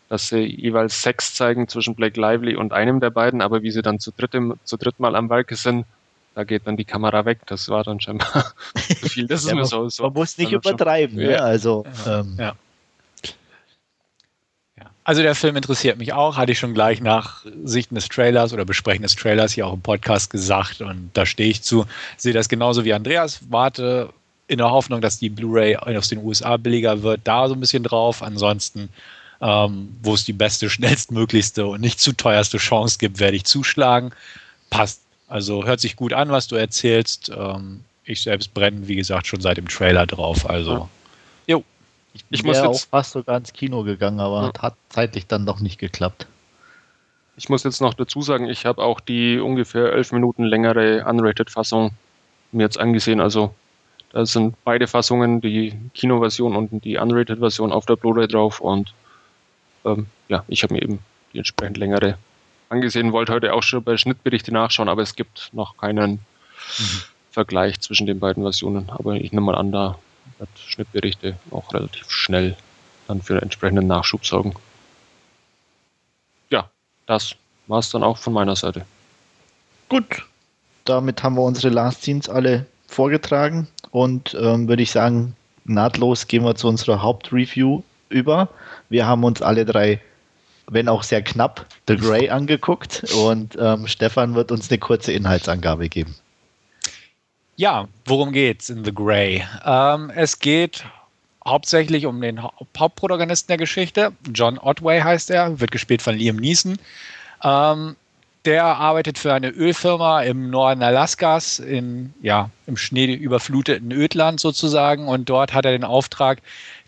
dass sie jeweils Sex zeigen zwischen Blake Lively und einem der beiden, aber wie sie dann zu dritt, im, zu dritt mal am Werke sind, da geht dann die Kamera weg. Das war dann scheinbar zu viel. Das ist ja, mir so, so. Man muss nicht übertreiben, schon, ne? Also, ähm, ja. Also der Film interessiert mich auch, hatte ich schon gleich nach Sichten des Trailers oder Besprechen des Trailers hier auch im Podcast gesagt und da stehe ich zu. Sehe das genauso wie Andreas, warte in der Hoffnung, dass die Blu-ray aus den USA billiger wird, da so ein bisschen drauf. Ansonsten, ähm, wo es die beste, schnellstmöglichste und nicht zu teuerste Chance gibt, werde ich zuschlagen. Passt. Also hört sich gut an, was du erzählst. Ähm, ich selbst brenne, wie gesagt, schon seit dem Trailer drauf. Also, ja. Ich, ich muss jetzt auch fast sogar ins Kino gegangen, aber ja. hat zeitlich dann doch nicht geklappt. Ich muss jetzt noch dazu sagen, ich habe auch die ungefähr elf Minuten längere Unrated-Fassung mir jetzt angesehen. Also da sind beide Fassungen, die Kinoversion und die Unrated-Version auf der Blu-ray drauf. Und ähm, ja, ich habe mir eben die entsprechend längere angesehen. Wollte heute auch schon bei Schnittberichte nachschauen, aber es gibt noch keinen mhm. Vergleich zwischen den beiden Versionen. Aber ich nehme mal an, da wird Schnittberichte auch relativ schnell dann für entsprechenden Nachschub sorgen. Ja, das war es dann auch von meiner Seite. Gut, damit haben wir unsere Last Scenes alle vorgetragen und ähm, würde ich sagen, nahtlos gehen wir zu unserer Hauptreview über. Wir haben uns alle drei, wenn auch sehr knapp, The Grey angeguckt und ähm, Stefan wird uns eine kurze Inhaltsangabe geben. Ja, worum geht's in The Grey? Ähm, es geht hauptsächlich um den Hauptprotagonisten der Geschichte. John Otway heißt er, wird gespielt von Liam Neeson. Ähm, der arbeitet für eine Ölfirma im Norden Alaskas, in, ja, im schneeüberfluteten Ödland sozusagen. Und dort hat er den Auftrag,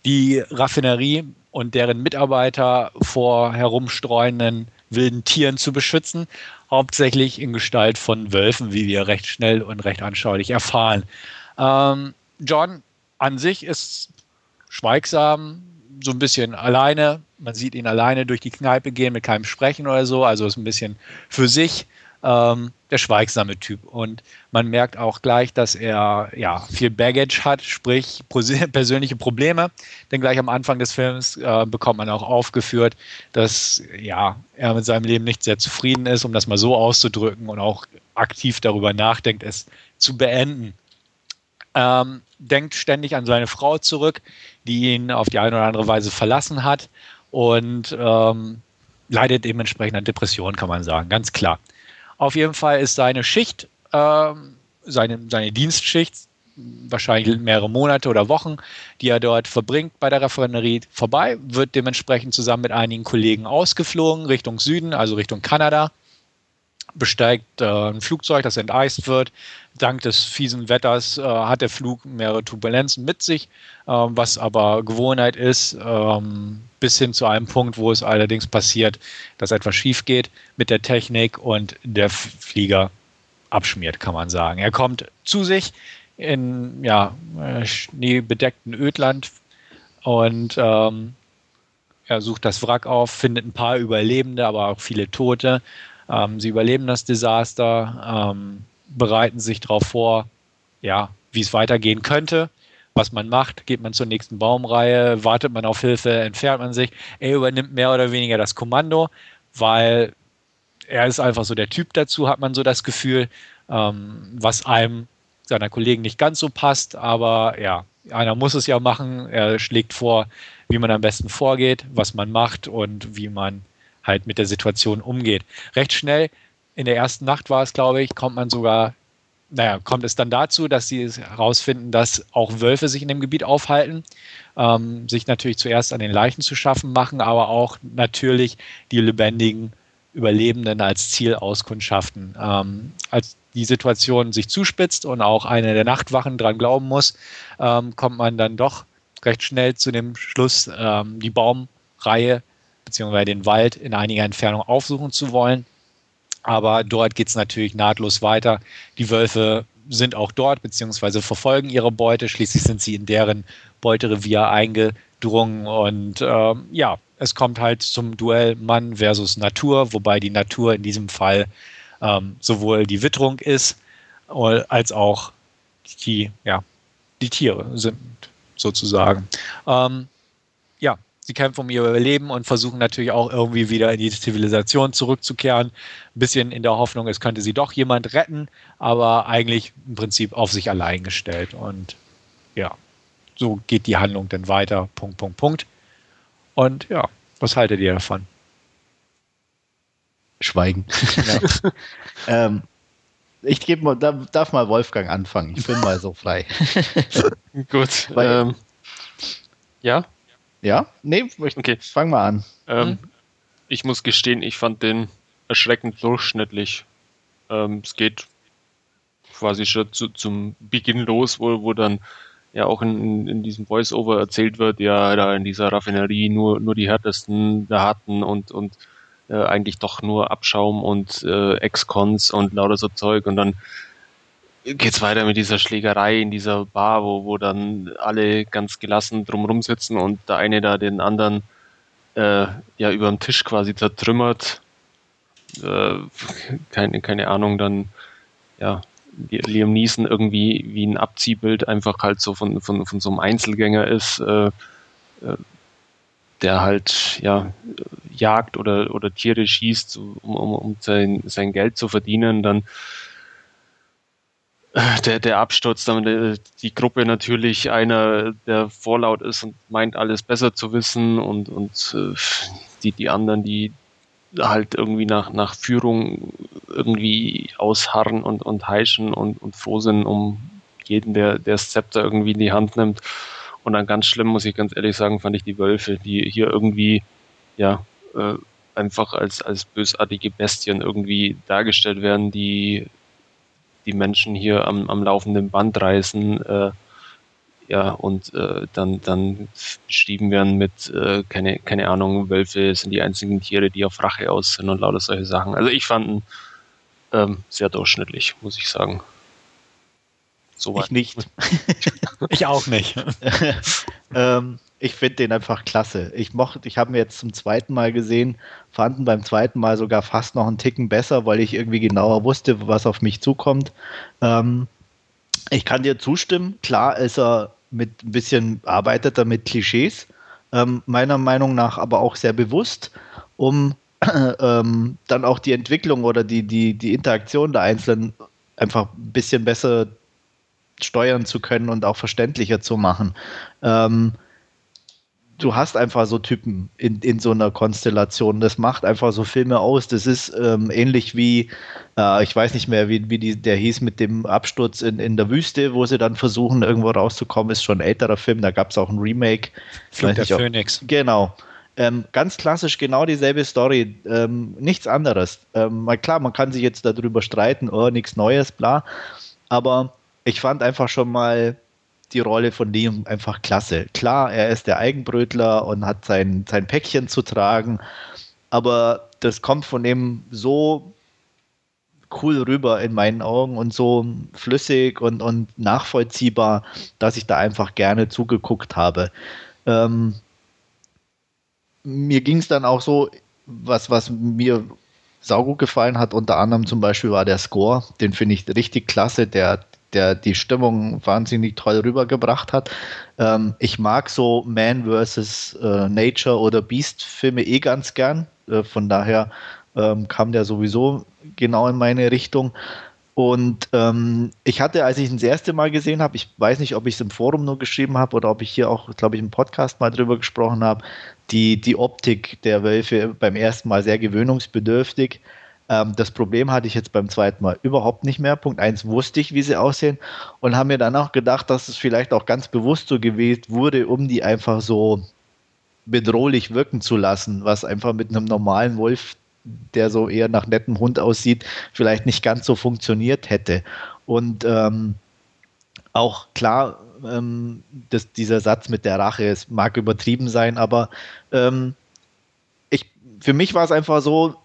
die Raffinerie und deren Mitarbeiter vor herumstreuenden wilden Tieren zu beschützen, hauptsächlich in Gestalt von Wölfen, wie wir recht schnell und recht anschaulich erfahren. Ähm, John an sich ist schweigsam, so ein bisschen alleine. Man sieht ihn alleine durch die Kneipe gehen mit keinem Sprechen oder so. Also ist ein bisschen für sich ähm, der schweigsame Typ. Und man merkt auch gleich, dass er ja viel Baggage hat, sprich persönliche Probleme. Denn gleich am Anfang des Films äh, bekommt man auch aufgeführt, dass ja er mit seinem Leben nicht sehr zufrieden ist, um das mal so auszudrücken und auch aktiv darüber nachdenkt, es zu beenden. Ähm, denkt ständig an seine Frau zurück, die ihn auf die eine oder andere Weise verlassen hat und ähm, leidet dementsprechend an Depressionen, kann man sagen, ganz klar. Auf jeden Fall ist seine Schicht, ähm, seine, seine Dienstschicht, wahrscheinlich mehrere Monate oder Wochen, die er dort verbringt bei der Raffinerie, vorbei, wird dementsprechend zusammen mit einigen Kollegen ausgeflogen Richtung Süden, also Richtung Kanada besteigt äh, ein Flugzeug, das enteist wird. Dank des fiesen Wetters äh, hat der Flug mehrere Turbulenzen mit sich, äh, was aber Gewohnheit ist, ähm, bis hin zu einem Punkt, wo es allerdings passiert, dass etwas schief geht mit der Technik und der Flieger abschmiert, kann man sagen. Er kommt zu sich in ja, äh, schneebedeckten Ödland und ähm, er sucht das Wrack auf, findet ein paar Überlebende, aber auch viele Tote ähm, sie überleben das Desaster, ähm, bereiten sich darauf vor, ja, wie es weitergehen könnte. Was man macht, geht man zur nächsten Baumreihe, wartet man auf Hilfe, entfernt man sich. Er übernimmt mehr oder weniger das Kommando, weil er ist einfach so der Typ dazu, hat man so das Gefühl, ähm, was einem seiner Kollegen nicht ganz so passt, aber ja, einer muss es ja machen. Er schlägt vor, wie man am besten vorgeht, was man macht und wie man halt mit der Situation umgeht. Recht schnell, in der ersten Nacht war es, glaube ich, kommt man sogar, naja, kommt es dann dazu, dass sie herausfinden, dass auch Wölfe sich in dem Gebiet aufhalten, ähm, sich natürlich zuerst an den Leichen zu schaffen machen, aber auch natürlich die lebendigen Überlebenden als Ziel auskundschaften. Ähm, als die Situation sich zuspitzt und auch eine der Nachtwachen dran glauben muss, ähm, kommt man dann doch recht schnell zu dem Schluss, ähm, die Baumreihe bzw. den Wald in einiger Entfernung aufsuchen zu wollen. Aber dort geht es natürlich nahtlos weiter. Die Wölfe sind auch dort bzw. verfolgen ihre Beute. Schließlich sind sie in deren Beuterevier eingedrungen und ähm, ja, es kommt halt zum Duell Mann versus Natur, wobei die Natur in diesem Fall ähm, sowohl die Witterung ist als auch die, ja, die Tiere sind sozusagen. Ähm, ja, sie kämpfen um ihr Überleben und versuchen natürlich auch irgendwie wieder in die Zivilisation zurückzukehren. Ein bisschen in der Hoffnung, es könnte sie doch jemand retten, aber eigentlich im Prinzip auf sich allein gestellt. Und ja, so geht die Handlung dann weiter. Punkt, Punkt, Punkt. Und ja, was haltet ihr davon? Schweigen. Ja. ähm, ich gebe mal, darf mal Wolfgang anfangen. Ich bin mal so frei. Gut. Weil, ähm, ja? Ja? Nee, ich okay. fang mal an. Ähm, hm? Ich muss gestehen, ich fand den erschreckend durchschnittlich. Ähm, es geht quasi schon zu, zum Beginn los, wo, wo dann ja auch in, in diesem Voice-Over erzählt wird, ja, da in dieser Raffinerie nur, nur die härtesten der harten und, und äh, eigentlich doch nur Abschaum und äh, Ex-Cons und lauter so Zeug und dann geht's weiter mit dieser Schlägerei in dieser Bar, wo, wo dann alle ganz gelassen drumrum sitzen und der eine da den anderen äh, ja über den Tisch quasi zertrümmert. Äh, keine, keine Ahnung, dann ja, Liam Neeson irgendwie wie ein Abziehbild einfach halt so von, von, von so einem Einzelgänger ist, äh, äh, der halt ja jagt oder, oder Tiere schießt, um, um, um sein, sein Geld zu verdienen, dann der, der Absturz, dann äh, die Gruppe natürlich einer, der vorlaut ist und meint, alles besser zu wissen und, und äh, die, die anderen, die halt irgendwie nach, nach Führung irgendwie ausharren und, und heischen und, und froh sind um jeden, der, der das Zepter irgendwie in die Hand nimmt. Und dann ganz schlimm, muss ich ganz ehrlich sagen, fand ich die Wölfe, die hier irgendwie, ja, äh, einfach als, als bösartige Bestien irgendwie dargestellt werden, die die Menschen hier am, am laufenden Band reißen, äh, ja, und äh, dann, dann beschrieben werden mit, äh, keine, keine Ahnung, Wölfe sind die einzigen Tiere, die auf Rache aus sind und lauter solche Sachen. Also ich fand ihn ähm, sehr durchschnittlich, muss ich sagen. Soweit. Ich nicht. ich auch nicht. ähm, ich finde den einfach klasse. Ich mochte, ich habe ihn jetzt zum zweiten Mal gesehen, fand ihn beim zweiten Mal sogar fast noch einen Ticken besser, weil ich irgendwie genauer wusste, was auf mich zukommt. Ähm, ich kann dir zustimmen. Klar ist er mit ein bisschen, arbeitet er mit Klischees, ähm, meiner Meinung nach aber auch sehr bewusst, um ähm, dann auch die Entwicklung oder die, die, die Interaktion der Einzelnen einfach ein bisschen besser steuern zu können und auch verständlicher zu machen. Ähm, du hast einfach so Typen in, in so einer Konstellation. Das macht einfach so Filme aus. Das ist ähm, ähnlich wie, äh, ich weiß nicht mehr, wie, wie die, der hieß mit dem Absturz in, in der Wüste, wo sie dann versuchen, irgendwo rauszukommen. Ist schon ein älterer Film, da gab es auch ein Remake. Flug der Phoenix. Genau. Ähm, ganz klassisch genau dieselbe Story, ähm, nichts anderes. Ähm, klar, man kann sich jetzt darüber streiten, oh, nichts Neues, bla. Aber ich fand einfach schon mal die Rolle von Liam einfach klasse. Klar, er ist der Eigenbrötler und hat sein, sein Päckchen zu tragen, aber das kommt von ihm so cool rüber in meinen Augen und so flüssig und, und nachvollziehbar, dass ich da einfach gerne zugeguckt habe. Ähm, mir ging es dann auch so, was, was mir saugut gefallen hat, unter anderem zum Beispiel war der Score, den finde ich richtig klasse, der der die Stimmung wahnsinnig toll rübergebracht hat. Ähm, ich mag so Man vs. Äh, Nature oder Beast Filme eh ganz gern. Äh, von daher ähm, kam der sowieso genau in meine Richtung. Und ähm, ich hatte, als ich ihn das erste Mal gesehen habe, ich weiß nicht, ob ich es im Forum nur geschrieben habe oder ob ich hier auch, glaube ich, im Podcast mal drüber gesprochen habe, die, die Optik der Wölfe beim ersten Mal sehr gewöhnungsbedürftig. Ähm, das Problem hatte ich jetzt beim zweiten Mal überhaupt nicht mehr. Punkt eins wusste ich, wie sie aussehen und habe mir dann auch gedacht, dass es vielleicht auch ganz bewusst so gewählt wurde, um die einfach so bedrohlich wirken zu lassen, was einfach mit einem normalen Wolf der so eher nach nettem Hund aussieht, vielleicht nicht ganz so funktioniert hätte. Und ähm, auch klar, ähm, dass dieser Satz mit der Rache, es mag übertrieben sein, aber ähm, ich, für mich war es einfach so,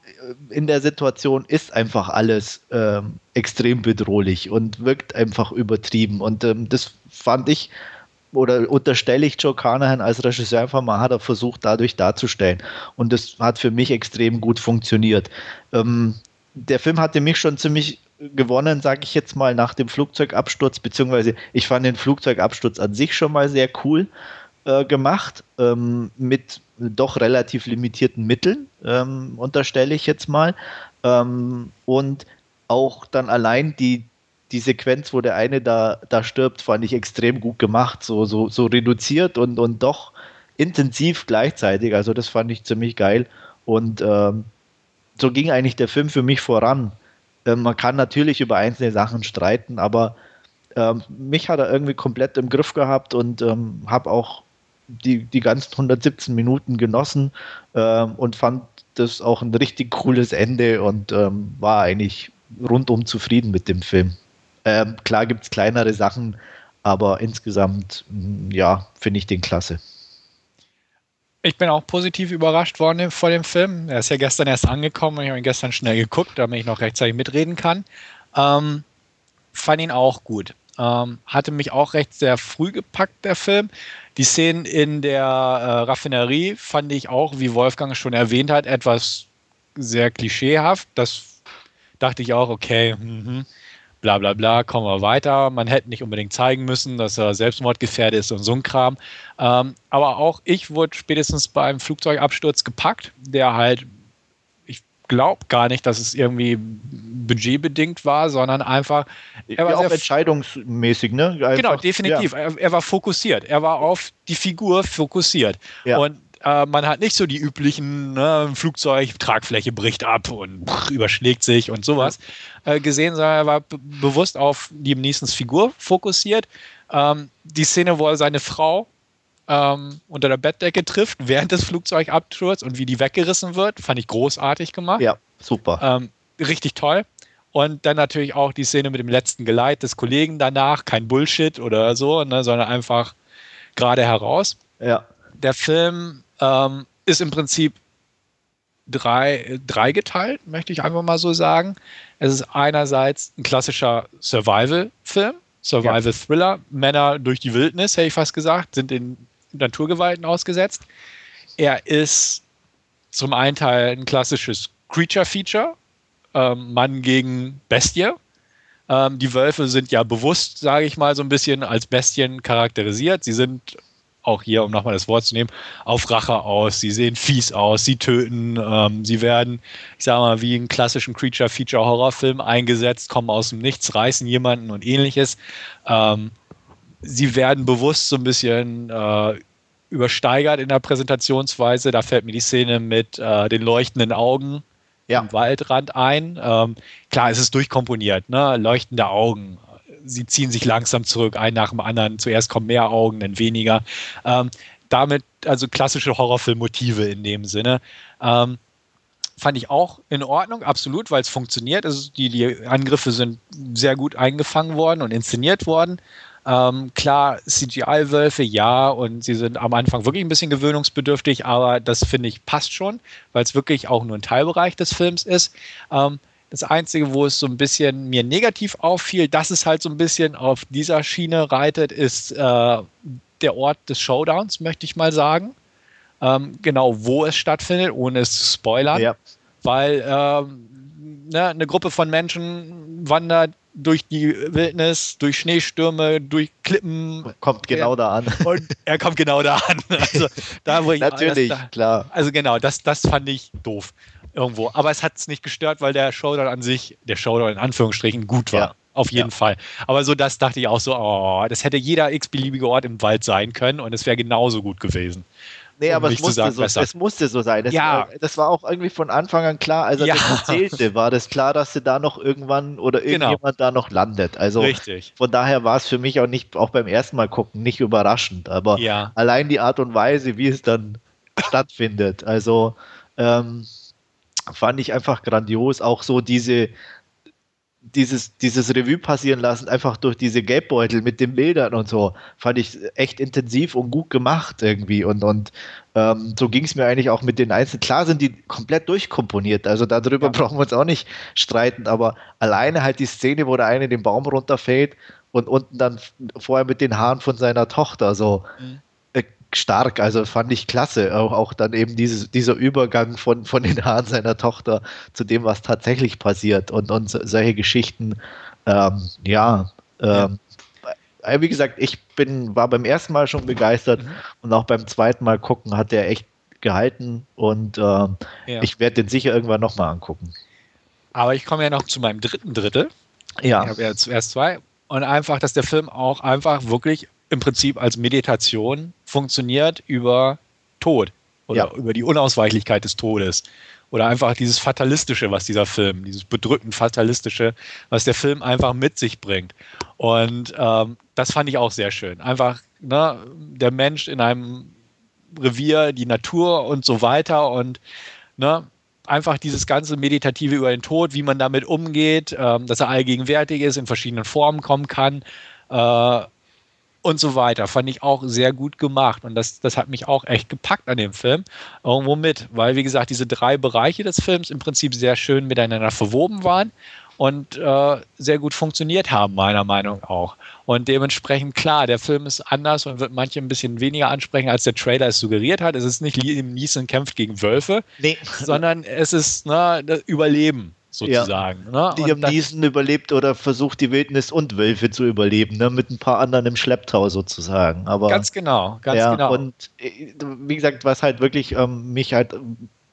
in der Situation ist einfach alles ähm, extrem bedrohlich und wirkt einfach übertrieben. Und ähm, das fand ich oder unterstelle ich Joe Carnahan als Regisseur einfach mal, hat er versucht, dadurch darzustellen. Und das hat für mich extrem gut funktioniert. Ähm, der Film hatte mich schon ziemlich gewonnen, sage ich jetzt mal, nach dem Flugzeugabsturz, beziehungsweise ich fand den Flugzeugabsturz an sich schon mal sehr cool äh, gemacht, ähm, mit doch relativ limitierten Mitteln, ähm, unterstelle ich jetzt mal. Ähm, und auch dann allein die, die Sequenz, wo der eine da, da stirbt, fand ich extrem gut gemacht, so, so, so reduziert und, und doch intensiv gleichzeitig. Also das fand ich ziemlich geil. Und ähm, so ging eigentlich der Film für mich voran. Ähm, man kann natürlich über einzelne Sachen streiten, aber ähm, mich hat er irgendwie komplett im Griff gehabt und ähm, habe auch die, die ganzen 117 Minuten genossen ähm, und fand das auch ein richtig cooles Ende und ähm, war eigentlich rundum zufrieden mit dem Film. Ähm, klar gibt es kleinere Sachen, aber insgesamt, mm, ja, finde ich den klasse. Ich bin auch positiv überrascht worden vor dem Film. Er ist ja gestern erst angekommen und ich habe ihn gestern schnell geguckt, damit ich noch rechtzeitig mitreden kann. Ähm, fand ihn auch gut. Ähm, hatte mich auch recht sehr früh gepackt, der Film. Die Szenen in der äh, Raffinerie fand ich auch, wie Wolfgang schon erwähnt hat, etwas sehr klischeehaft. Das dachte ich auch, okay, mh, bla bla bla, kommen wir weiter. Man hätte nicht unbedingt zeigen müssen, dass er selbstmordgefährdet ist und so ein Kram. Ähm, aber auch ich wurde spätestens beim Flugzeugabsturz gepackt, der halt, glaube gar nicht, dass es irgendwie budgetbedingt war, sondern einfach. Er war ja, auch entscheidungsmäßig, ne? Einfach, genau, definitiv. Ja. Er, er, war fokussiert. Er war auf die Figur fokussiert. Ja. Und äh, man hat nicht so die üblichen ne, Flugzeug, Tragfläche bricht ab und pff, überschlägt sich und sowas äh, gesehen, sondern er war bewusst auf die Neesons Figur fokussiert. Ähm, die Szene, wo er seine Frau ähm, unter der Bettdecke trifft während des Flugzeugabsturzes und wie die weggerissen wird, fand ich großartig gemacht. Ja, super. Ähm, richtig toll. Und dann natürlich auch die Szene mit dem letzten Geleit des Kollegen danach, kein Bullshit oder so, ne, sondern einfach gerade heraus. Ja. Der Film ähm, ist im Prinzip drei, dreigeteilt, möchte ich einfach mal so sagen. Es ist einerseits ein klassischer Survival-Film, Survival-Thriller. Männer durch die Wildnis, hätte ich fast gesagt, sind in Naturgewalten ausgesetzt. Er ist zum einen Teil ein klassisches Creature-Feature, ähm, Mann gegen Bestie. Ähm, die Wölfe sind ja bewusst, sage ich mal, so ein bisschen als Bestien charakterisiert. Sie sind auch hier, um nochmal das Wort zu nehmen, auf Rache aus. Sie sehen fies aus, sie töten, ähm, sie werden, ich sage mal, wie in klassischen Creature-Feature-Horrorfilm eingesetzt, kommen aus dem Nichts, reißen jemanden und ähnliches. Ähm, sie werden bewusst so ein bisschen äh, übersteigert in der Präsentationsweise. Da fällt mir die Szene mit äh, den leuchtenden Augen ja. am Waldrand ein. Ähm, klar, es ist durchkomponiert, ne? leuchtende Augen, sie ziehen sich langsam zurück, ein nach dem anderen. Zuerst kommen mehr Augen, dann weniger. Ähm, damit, also klassische Horrorfilmmotive in dem Sinne. Ähm, fand ich auch in Ordnung, absolut, weil es funktioniert. Also die, die Angriffe sind sehr gut eingefangen worden und inszeniert worden. Ähm, klar, CGI-Wölfe, ja, und sie sind am Anfang wirklich ein bisschen gewöhnungsbedürftig, aber das finde ich passt schon, weil es wirklich auch nur ein Teilbereich des Films ist. Ähm, das Einzige, wo es so ein bisschen mir negativ auffiel, dass es halt so ein bisschen auf dieser Schiene reitet, ist äh, der Ort des Showdowns, möchte ich mal sagen. Ähm, genau, wo es stattfindet, ohne es zu spoilern. Ja. Weil ähm, ne, eine Gruppe von Menschen wandert durch die Wildnis, durch Schneestürme, durch Klippen. Kommt genau er, da an. Und er kommt genau da an. Also, da, wo ich, Natürlich, das, da, klar. Also genau, das, das fand ich doof irgendwo. Aber es hat es nicht gestört, weil der Showdown an sich, der Showdown in Anführungsstrichen, gut war. Ja. Auf jeden ja. Fall. Aber so das dachte ich auch so, oh, das hätte jeder x-beliebige Ort im Wald sein können und es wäre genauso gut gewesen. Nee, aber es musste, sagen, so, es musste so sein. Das, ja. War, das war auch irgendwie von Anfang an klar. Als er ja. das erzählte, war das klar, dass sie da noch irgendwann oder genau. irgendjemand genau. da noch landet. Also Richtig. von daher war es für mich auch nicht, auch beim ersten Mal gucken, nicht überraschend. Aber ja. allein die Art und Weise, wie es dann stattfindet. Also ähm, fand ich einfach grandios. Auch so diese, dieses, dieses Revue passieren lassen, einfach durch diese Geldbeutel mit den Bildern und so, fand ich echt intensiv und gut gemacht irgendwie. Und, und ähm, so ging es mir eigentlich auch mit den Einzelnen. Klar sind die komplett durchkomponiert, also darüber ja. brauchen wir uns auch nicht streiten, aber alleine halt die Szene, wo der eine den Baum runterfällt und unten dann vorher mit den Haaren von seiner Tochter so. Mhm stark, also fand ich klasse. Auch, auch dann eben dieses, dieser Übergang von, von den Haaren seiner Tochter zu dem, was tatsächlich passiert und, und solche Geschichten. Ähm, ja, ähm, ja, wie gesagt, ich bin, war beim ersten Mal schon begeistert mhm. und auch beim zweiten Mal gucken hat er echt gehalten und äh, ja. ich werde den sicher irgendwann nochmal angucken. Aber ich komme ja noch zu meinem dritten Drittel. Ja. Ich habe ja zuerst zwei. Und einfach, dass der Film auch einfach wirklich im Prinzip als Meditation funktioniert über Tod oder ja. über die Unausweichlichkeit des Todes. Oder einfach dieses Fatalistische, was dieser Film, dieses bedrückend Fatalistische, was der Film einfach mit sich bringt. Und ähm, das fand ich auch sehr schön. Einfach ne, der Mensch in einem Revier, die Natur und so weiter und ne, einfach dieses ganze Meditative über den Tod, wie man damit umgeht, ähm, dass er allgegenwärtig ist, in verschiedenen Formen kommen kann. Äh, und so weiter. Fand ich auch sehr gut gemacht. Und das, das hat mich auch echt gepackt an dem Film. Irgendwo mit, weil, wie gesagt, diese drei Bereiche des Films im Prinzip sehr schön miteinander verwoben waren und äh, sehr gut funktioniert haben, meiner Meinung nach auch. Und dementsprechend, klar, der Film ist anders und wird manche ein bisschen weniger ansprechen, als der Trailer es suggeriert hat. Es ist nicht Liam Neeson kämpft gegen Wölfe, nee. sondern es ist ne, das Überleben sozusagen. Ja. Ne? Die am Niesen überlebt oder versucht die Wildnis und Wölfe zu überleben, ne? mit ein paar anderen im Schlepptau sozusagen. Aber, ganz genau, ganz ja, genau. Und äh, wie gesagt, was halt wirklich ähm, mich halt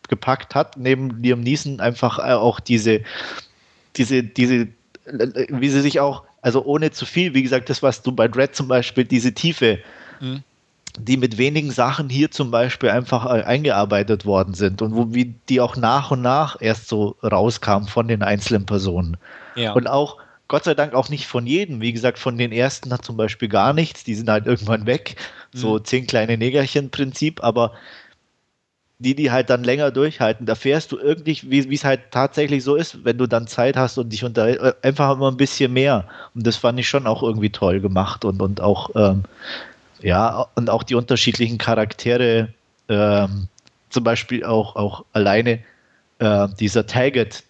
gepackt hat, neben Liam Neeson einfach äh, auch diese, diese, diese, wie sie sich auch, also ohne zu viel, wie gesagt, das, was du bei Dread zum Beispiel, diese Tiefe, mhm die mit wenigen Sachen hier zum Beispiel einfach äh, eingearbeitet worden sind und wo wie die auch nach und nach erst so rauskamen von den einzelnen Personen. Ja. Und auch, Gott sei Dank auch nicht von jedem. Wie gesagt, von den ersten hat zum Beispiel gar nichts, die sind halt irgendwann weg. Mhm. So zehn kleine Negerchen-Prinzip, aber die, die halt dann länger durchhalten, da fährst du irgendwie, wie es halt tatsächlich so ist, wenn du dann Zeit hast und dich unter äh, einfach immer ein bisschen mehr. Und das fand ich schon auch irgendwie toll gemacht und, und auch ähm, ja, und auch die unterschiedlichen Charaktere, ähm, zum Beispiel auch, auch alleine äh, dieser Taggart,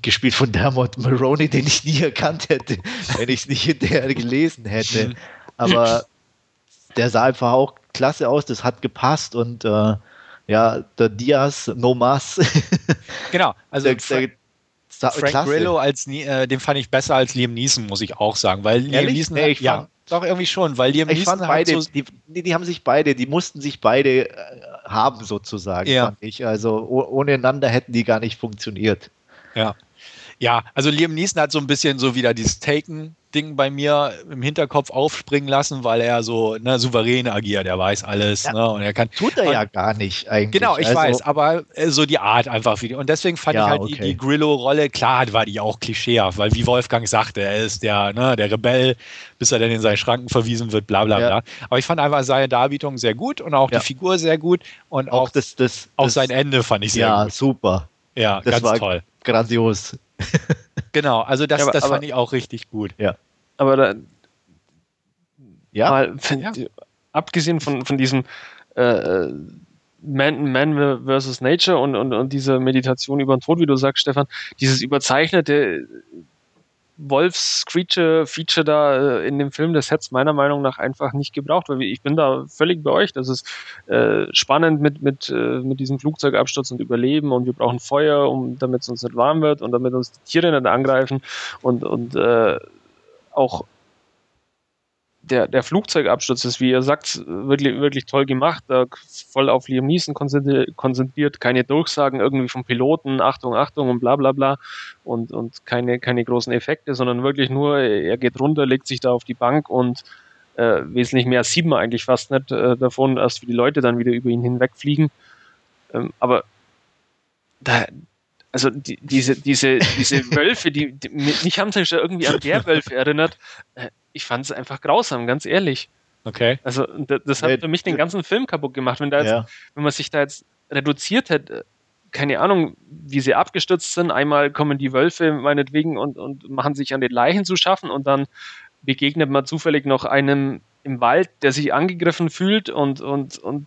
gespielt von Dermot Maroney, den ich nie erkannt hätte, wenn ich es nicht hinterher gelesen hätte. Aber der sah einfach auch klasse aus, das hat gepasst und äh, ja, der Diaz, No Mas. genau, also der, der, Frank klasse. Grillo als äh, den fand ich besser als Liam Neeson, muss ich auch sagen, weil Liam Ehrlich? Neeson nee, ja, doch, irgendwie schon, weil die ich fand beide, so die, die, haben sich beide, die mussten sich beide äh, haben sozusagen, ja. fand ich. Also ohne einander hätten die gar nicht funktioniert. Ja. Ja, also Liam Neeson hat so ein bisschen so wieder dieses Taken Ding bei mir im Hinterkopf aufspringen lassen, weil er so ne, souverän agiert. Er weiß alles. Ja, ne, und er kann, tut er und, ja gar nicht eigentlich. Genau, ich also, weiß, aber äh, so die Art einfach. Wie, und deswegen fand ja, ich halt okay. die, die Grillo-Rolle, klar, war die auch klischeehaft, weil wie Wolfgang sagte, er ist der, ne, der Rebell, bis er dann in seinen Schranken verwiesen wird, bla bla ja. bla. Aber ich fand einfach seine Darbietung sehr gut und auch die Figur sehr gut. Und auch, auch, das, das, auch das, sein Ende fand ich sehr gut. Ja, super. Ja, das ganz war toll. Grandios. Genau, also das, aber, das fand ich auch richtig gut. Ja. Aber da, ja, mal, ja. abgesehen von, von diesem äh, Man, Man versus Nature und, und, und diese Meditation über den Tod, wie du sagst, Stefan, dieses überzeichnete Wolfs-Creature-Feature da äh, in dem Film, das hätte es meiner Meinung nach einfach nicht gebraucht, weil ich bin da völlig bei euch. Das ist äh, spannend mit, mit, äh, mit diesem Flugzeugabsturz und Überleben und wir brauchen Feuer, um, damit es uns nicht warm wird und damit uns die Tiere nicht angreifen und, und äh, auch der, der Flugzeugabsturz ist, wie ihr sagt, wirklich, wirklich toll gemacht. Da voll auf Liam Neeson konzentriert, keine Durchsagen irgendwie vom Piloten, Achtung, Achtung und bla bla bla und, und keine, keine großen Effekte, sondern wirklich nur, er geht runter, legt sich da auf die Bank und äh, wesentlich mehr sieht man eigentlich fast nicht äh, davon, erst wie die Leute dann wieder über ihn hinwegfliegen. Ähm, aber da, also die, diese, diese, diese Wölfe, die, die, mich haben sich ja irgendwie an der Wölfe erinnert. Äh, ich fand es einfach grausam, ganz ehrlich. Okay. Also das hat für mich den ganzen Film kaputt gemacht. Wenn, da jetzt, ja. wenn man sich da jetzt reduziert hätte, keine Ahnung, wie sie abgestürzt sind. Einmal kommen die Wölfe meinetwegen und, und machen sich an den Leichen zu schaffen und dann begegnet man zufällig noch einem im Wald, der sich angegriffen fühlt und, und, und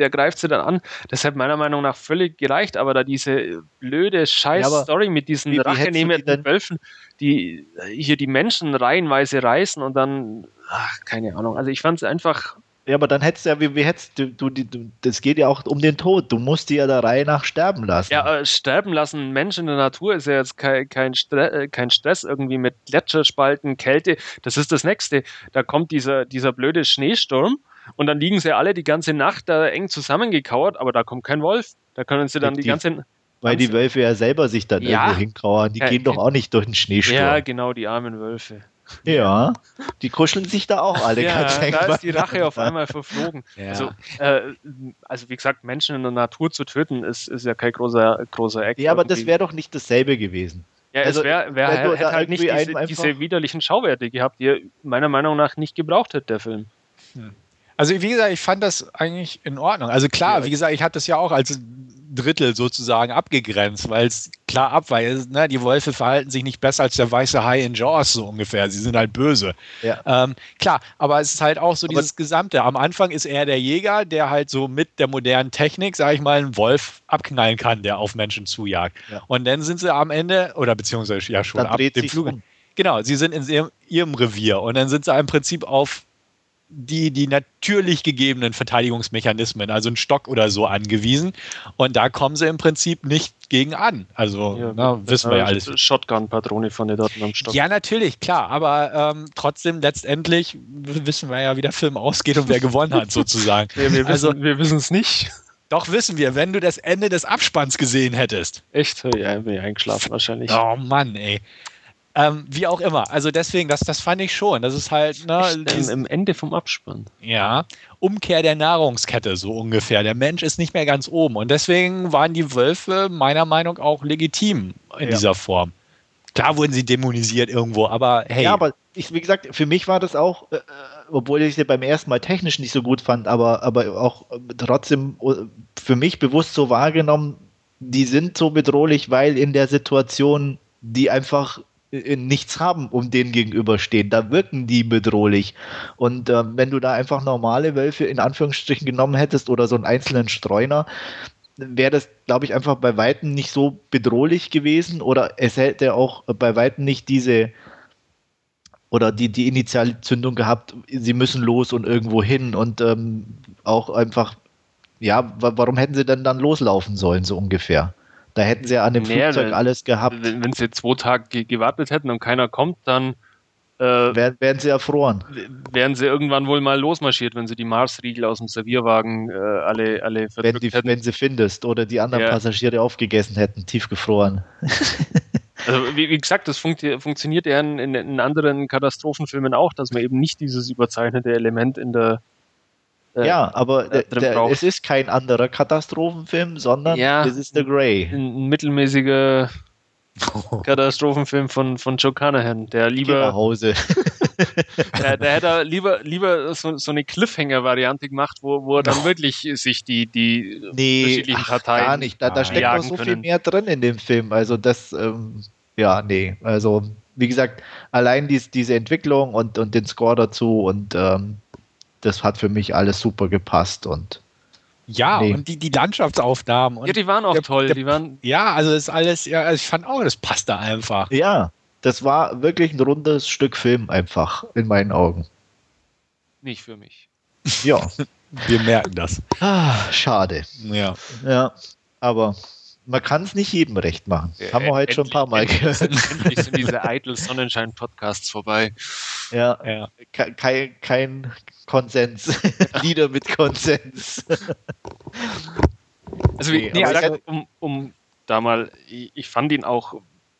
der greift sie dann an. Das hat meiner Meinung nach völlig gereicht, aber da diese blöde Scheiß-Story ja, mit diesen rachennehmenden Wölfen, die hier die Menschen reihenweise reißen und dann, ach, keine Ahnung. Also ich fand es einfach ja, aber dann hättest du ja, wie, wie hättest du, du, du, das geht ja auch um den Tod. Du musst die ja der Reihe nach sterben lassen. Ja, äh, sterben lassen. Mensch in der Natur ist ja jetzt kein, kein, Stress, äh, kein Stress irgendwie mit Gletscherspalten, Kälte. Das ist das Nächste. Da kommt dieser, dieser blöde Schneesturm und dann liegen sie alle die ganze Nacht da eng zusammengekauert, aber da kommt kein Wolf. Da können sie dann die, die ganze. Weil die Wölfe ja selber sich dann ja, irgendwo hinkauern. Die ja, gehen doch auch nicht durch den Schneesturm. Ja, genau, die armen Wölfe. Ja, die kuscheln sich da auch alle ja, ganz eng. Da ist die Rache auf einmal verflogen. Ja. Also, äh, also, wie gesagt, Menschen in der Natur zu töten, ist, ist ja kein großer, großer Act. Ja, aber irgendwie. das wäre doch nicht dasselbe gewesen. Ja, also, es wäre wär, wär hätte halt nicht diese, diese, widerlichen Schauwerte gehabt, die er meiner Meinung nach nicht gebraucht hat, der Film. Hm. Also wie gesagt, ich fand das eigentlich in Ordnung. Also klar, wie gesagt, ich hatte das ja auch als Drittel sozusagen abgegrenzt, weil es klar abweicht. Ne? Die Wölfe verhalten sich nicht besser als der weiße Hai in Jaws so ungefähr. Sie sind halt böse. Ja. Ähm, klar, aber es ist halt auch so aber dieses Gesamte. Am Anfang ist er der Jäger, der halt so mit der modernen Technik, sage ich mal, einen Wolf abknallen kann, der auf Menschen zujagt. Ja. Und dann sind sie am Ende, oder beziehungsweise ja schon ab dem Flug. Um. Genau, sie sind in ihrem, ihrem Revier und dann sind sie im Prinzip auf die, die natürlich gegebenen Verteidigungsmechanismen, also ein Stock oder so, angewiesen. Und da kommen sie im Prinzip nicht gegen an. Also, ja, na, wissen wir ja alles. Shotgun-Patrone von der dort am Stock. Ja, natürlich, klar. Aber ähm, trotzdem, letztendlich wissen wir ja, wie der Film ausgeht und wer gewonnen hat, sozusagen. Ja, wir also, wissen es nicht. Doch wissen wir, wenn du das Ende des Abspanns gesehen hättest. Echt? Ja, bin ich eingeschlafen wahrscheinlich. Oh Mann, ey. Ähm, wie auch immer. Also deswegen, das, das fand ich schon. Das ist halt ne, Echt, im Ende vom Abspann. Ja, Umkehr der Nahrungskette so ungefähr. Der Mensch ist nicht mehr ganz oben und deswegen waren die Wölfe meiner Meinung nach auch legitim in ja. dieser Form. Klar wurden sie dämonisiert irgendwo, aber hey. Ja, aber ich, wie gesagt, für mich war das auch, äh, äh obwohl ich sie beim ersten Mal technisch nicht so gut fand, aber, aber auch trotzdem äh, für mich bewusst so wahrgenommen, die sind so bedrohlich, weil in der Situation die einfach nichts haben, um denen gegenüberstehen. Da wirken die bedrohlich. Und äh, wenn du da einfach normale Wölfe in Anführungsstrichen genommen hättest oder so einen einzelnen Streuner, wäre das, glaube ich, einfach bei Weitem nicht so bedrohlich gewesen oder es hätte auch bei Weitem nicht diese oder die, die Initialzündung gehabt, sie müssen los und irgendwo hin und ähm, auch einfach, ja, warum hätten sie denn dann loslaufen sollen, so ungefähr? Da hätten sie ja an dem nee, Flugzeug alles gehabt. Wenn, sie zwei Tage gewartet hätten und keiner kommt, dann äh, werden, werden sie erfroren. Wären sie irgendwann wohl mal losmarschiert, wenn sie die Marsriegel aus dem Servierwagen äh, alle, alle wenn, die, hätten. wenn sie findest oder die anderen ja. Passagiere aufgegessen hätten, tiefgefroren. Also wie, wie, gesagt, das funkt, funktioniert ja in, in, in, anderen Katastrophenfilmen auch, dass man eben nicht dieses überzeichnete Element in der, äh, ja, aber äh, der, es ist kein anderer Katastrophenfilm, sondern ja, es ist The Grey. Ein, ein mittelmäßiger Katastrophenfilm von, von Joe Carnahan, der lieber. Nach Hause. der, der hätte lieber, lieber so, so eine Cliffhanger-Variante gemacht, wo, wo er dann wirklich sich die, die nee, unterschiedlichen Parteien. Gar nicht, da, da steckt noch so können. viel mehr drin in dem Film. Also das, ähm, ja, nee. Also, wie gesagt, allein dies, diese Entwicklung und, und den Score dazu und ähm, das hat für mich alles super gepasst und ja, nee. und die, die Landschaftsaufnahmen. Und ja, die waren auch der, toll. Der, die waren ja, also das ist alles, ja, also ich fand auch, das passte einfach. Ja, das war wirklich ein rundes Stück Film einfach, in meinen Augen. Nicht für mich. Ja. Wir merken das. Ah, schade. Ja. Ja, aber man kann es nicht jedem recht machen. Ja, Haben wir heute schon ein paar Mal gehört. Endlich sind diese eitel Sonnenschein-Podcasts vorbei. Ja, ja. Kein, kein Konsens. Lieder mit Konsens. Also, wie, nee, gesagt, um, um da mal, ich, ich fand ihn auch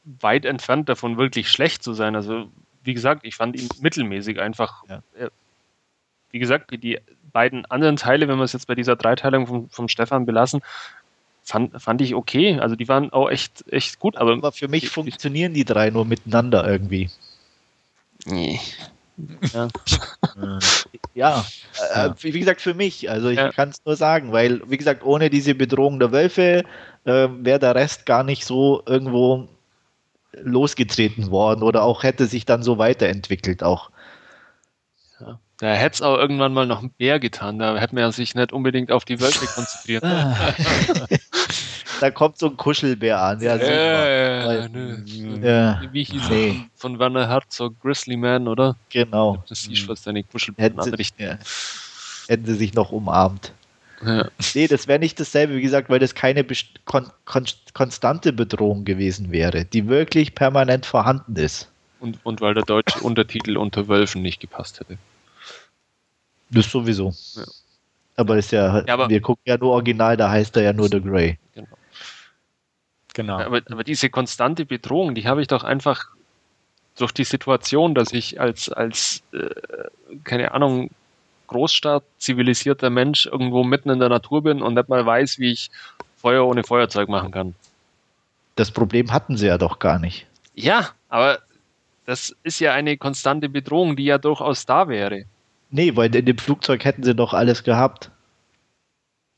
weit entfernt davon, wirklich schlecht zu sein. Also, wie gesagt, ich fand ihn mittelmäßig einfach. Ja. Wie gesagt, die beiden anderen Teile, wenn wir es jetzt bei dieser Dreiteilung vom, vom Stefan belassen, fand, fand ich okay. Also die waren auch echt, echt gut. Aber, aber für mich ich, funktionieren die drei nur miteinander irgendwie. Nee. Ja, ja, äh, wie gesagt, für mich. Also ich ja. kann es nur sagen, weil, wie gesagt, ohne diese Bedrohung der Wölfe äh, wäre der Rest gar nicht so irgendwo losgetreten worden oder auch hätte sich dann so weiterentwickelt auch. Da hätte es auch irgendwann mal noch ein Bär getan, da hätte man sich nicht unbedingt auf die Wölfe konzentriert. da kommt so ein Kuschelbär an. Ja, ja, nö. ja. Wie hieß nee. von Werner Herzog, Grizzly Man, oder? Genau. Das ist was deine Kuschelbären hätten, ja. hätten sie sich noch umarmt. Ja. Nee, das wäre nicht dasselbe, wie gesagt, weil das keine kon kon konstante Bedrohung gewesen wäre, die wirklich permanent vorhanden ist. Und, und weil der deutsche Untertitel unter Wölfen nicht gepasst hätte. Das sowieso. Ja. Aber ist ja, ja aber wir gucken ja nur original, da heißt er ja nur The Grey. Genau. genau. Aber, aber diese konstante Bedrohung, die habe ich doch einfach durch die Situation, dass ich als, als äh, keine Ahnung, Großstadt, zivilisierter Mensch irgendwo mitten in der Natur bin und nicht mal weiß, wie ich Feuer ohne Feuerzeug machen kann. Das Problem hatten sie ja doch gar nicht. Ja, aber das ist ja eine konstante Bedrohung, die ja durchaus da wäre. Nee, weil in dem Flugzeug hätten sie doch alles gehabt.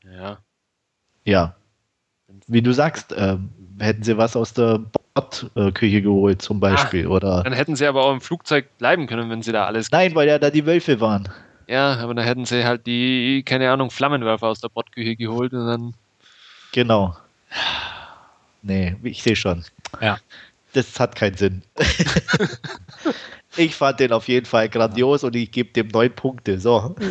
Ja. Ja. Wie du sagst, ähm, hätten sie was aus der Bordküche geholt zum Beispiel, ah, oder? Dann hätten sie aber auch im Flugzeug bleiben können, wenn sie da alles. Nein, weil ja da die Wölfe waren. Ja, aber dann hätten sie halt die, keine Ahnung, Flammenwerfer aus der Bordküche geholt und dann. Genau. Nee, ich sehe schon. Ja. Das hat keinen Sinn. Ich fand den auf jeden Fall grandios und ich gebe dem neun Punkte. So.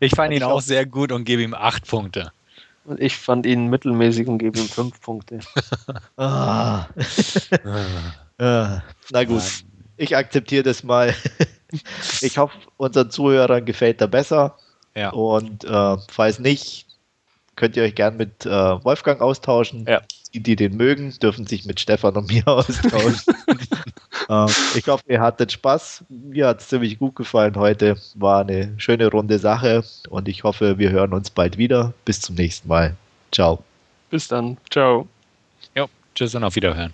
Ich fand ihn auch sehr gut und gebe ihm acht Punkte. Und ich fand ihn mittelmäßig und gebe ihm fünf Punkte. ah. ah. Na gut, ich akzeptiere das mal. Ich hoffe, unseren Zuhörern gefällt er besser. Ja. Und äh, falls nicht, könnt ihr euch gern mit äh, Wolfgang austauschen. Ja. Die, die den mögen, dürfen sich mit Stefan und mir austauschen. äh, ich hoffe, ihr hattet Spaß. Mir hat es ziemlich gut gefallen heute. War eine schöne runde Sache und ich hoffe, wir hören uns bald wieder. Bis zum nächsten Mal. Ciao. Bis dann. Ciao. Jo, tschüss und auf Wiederhören.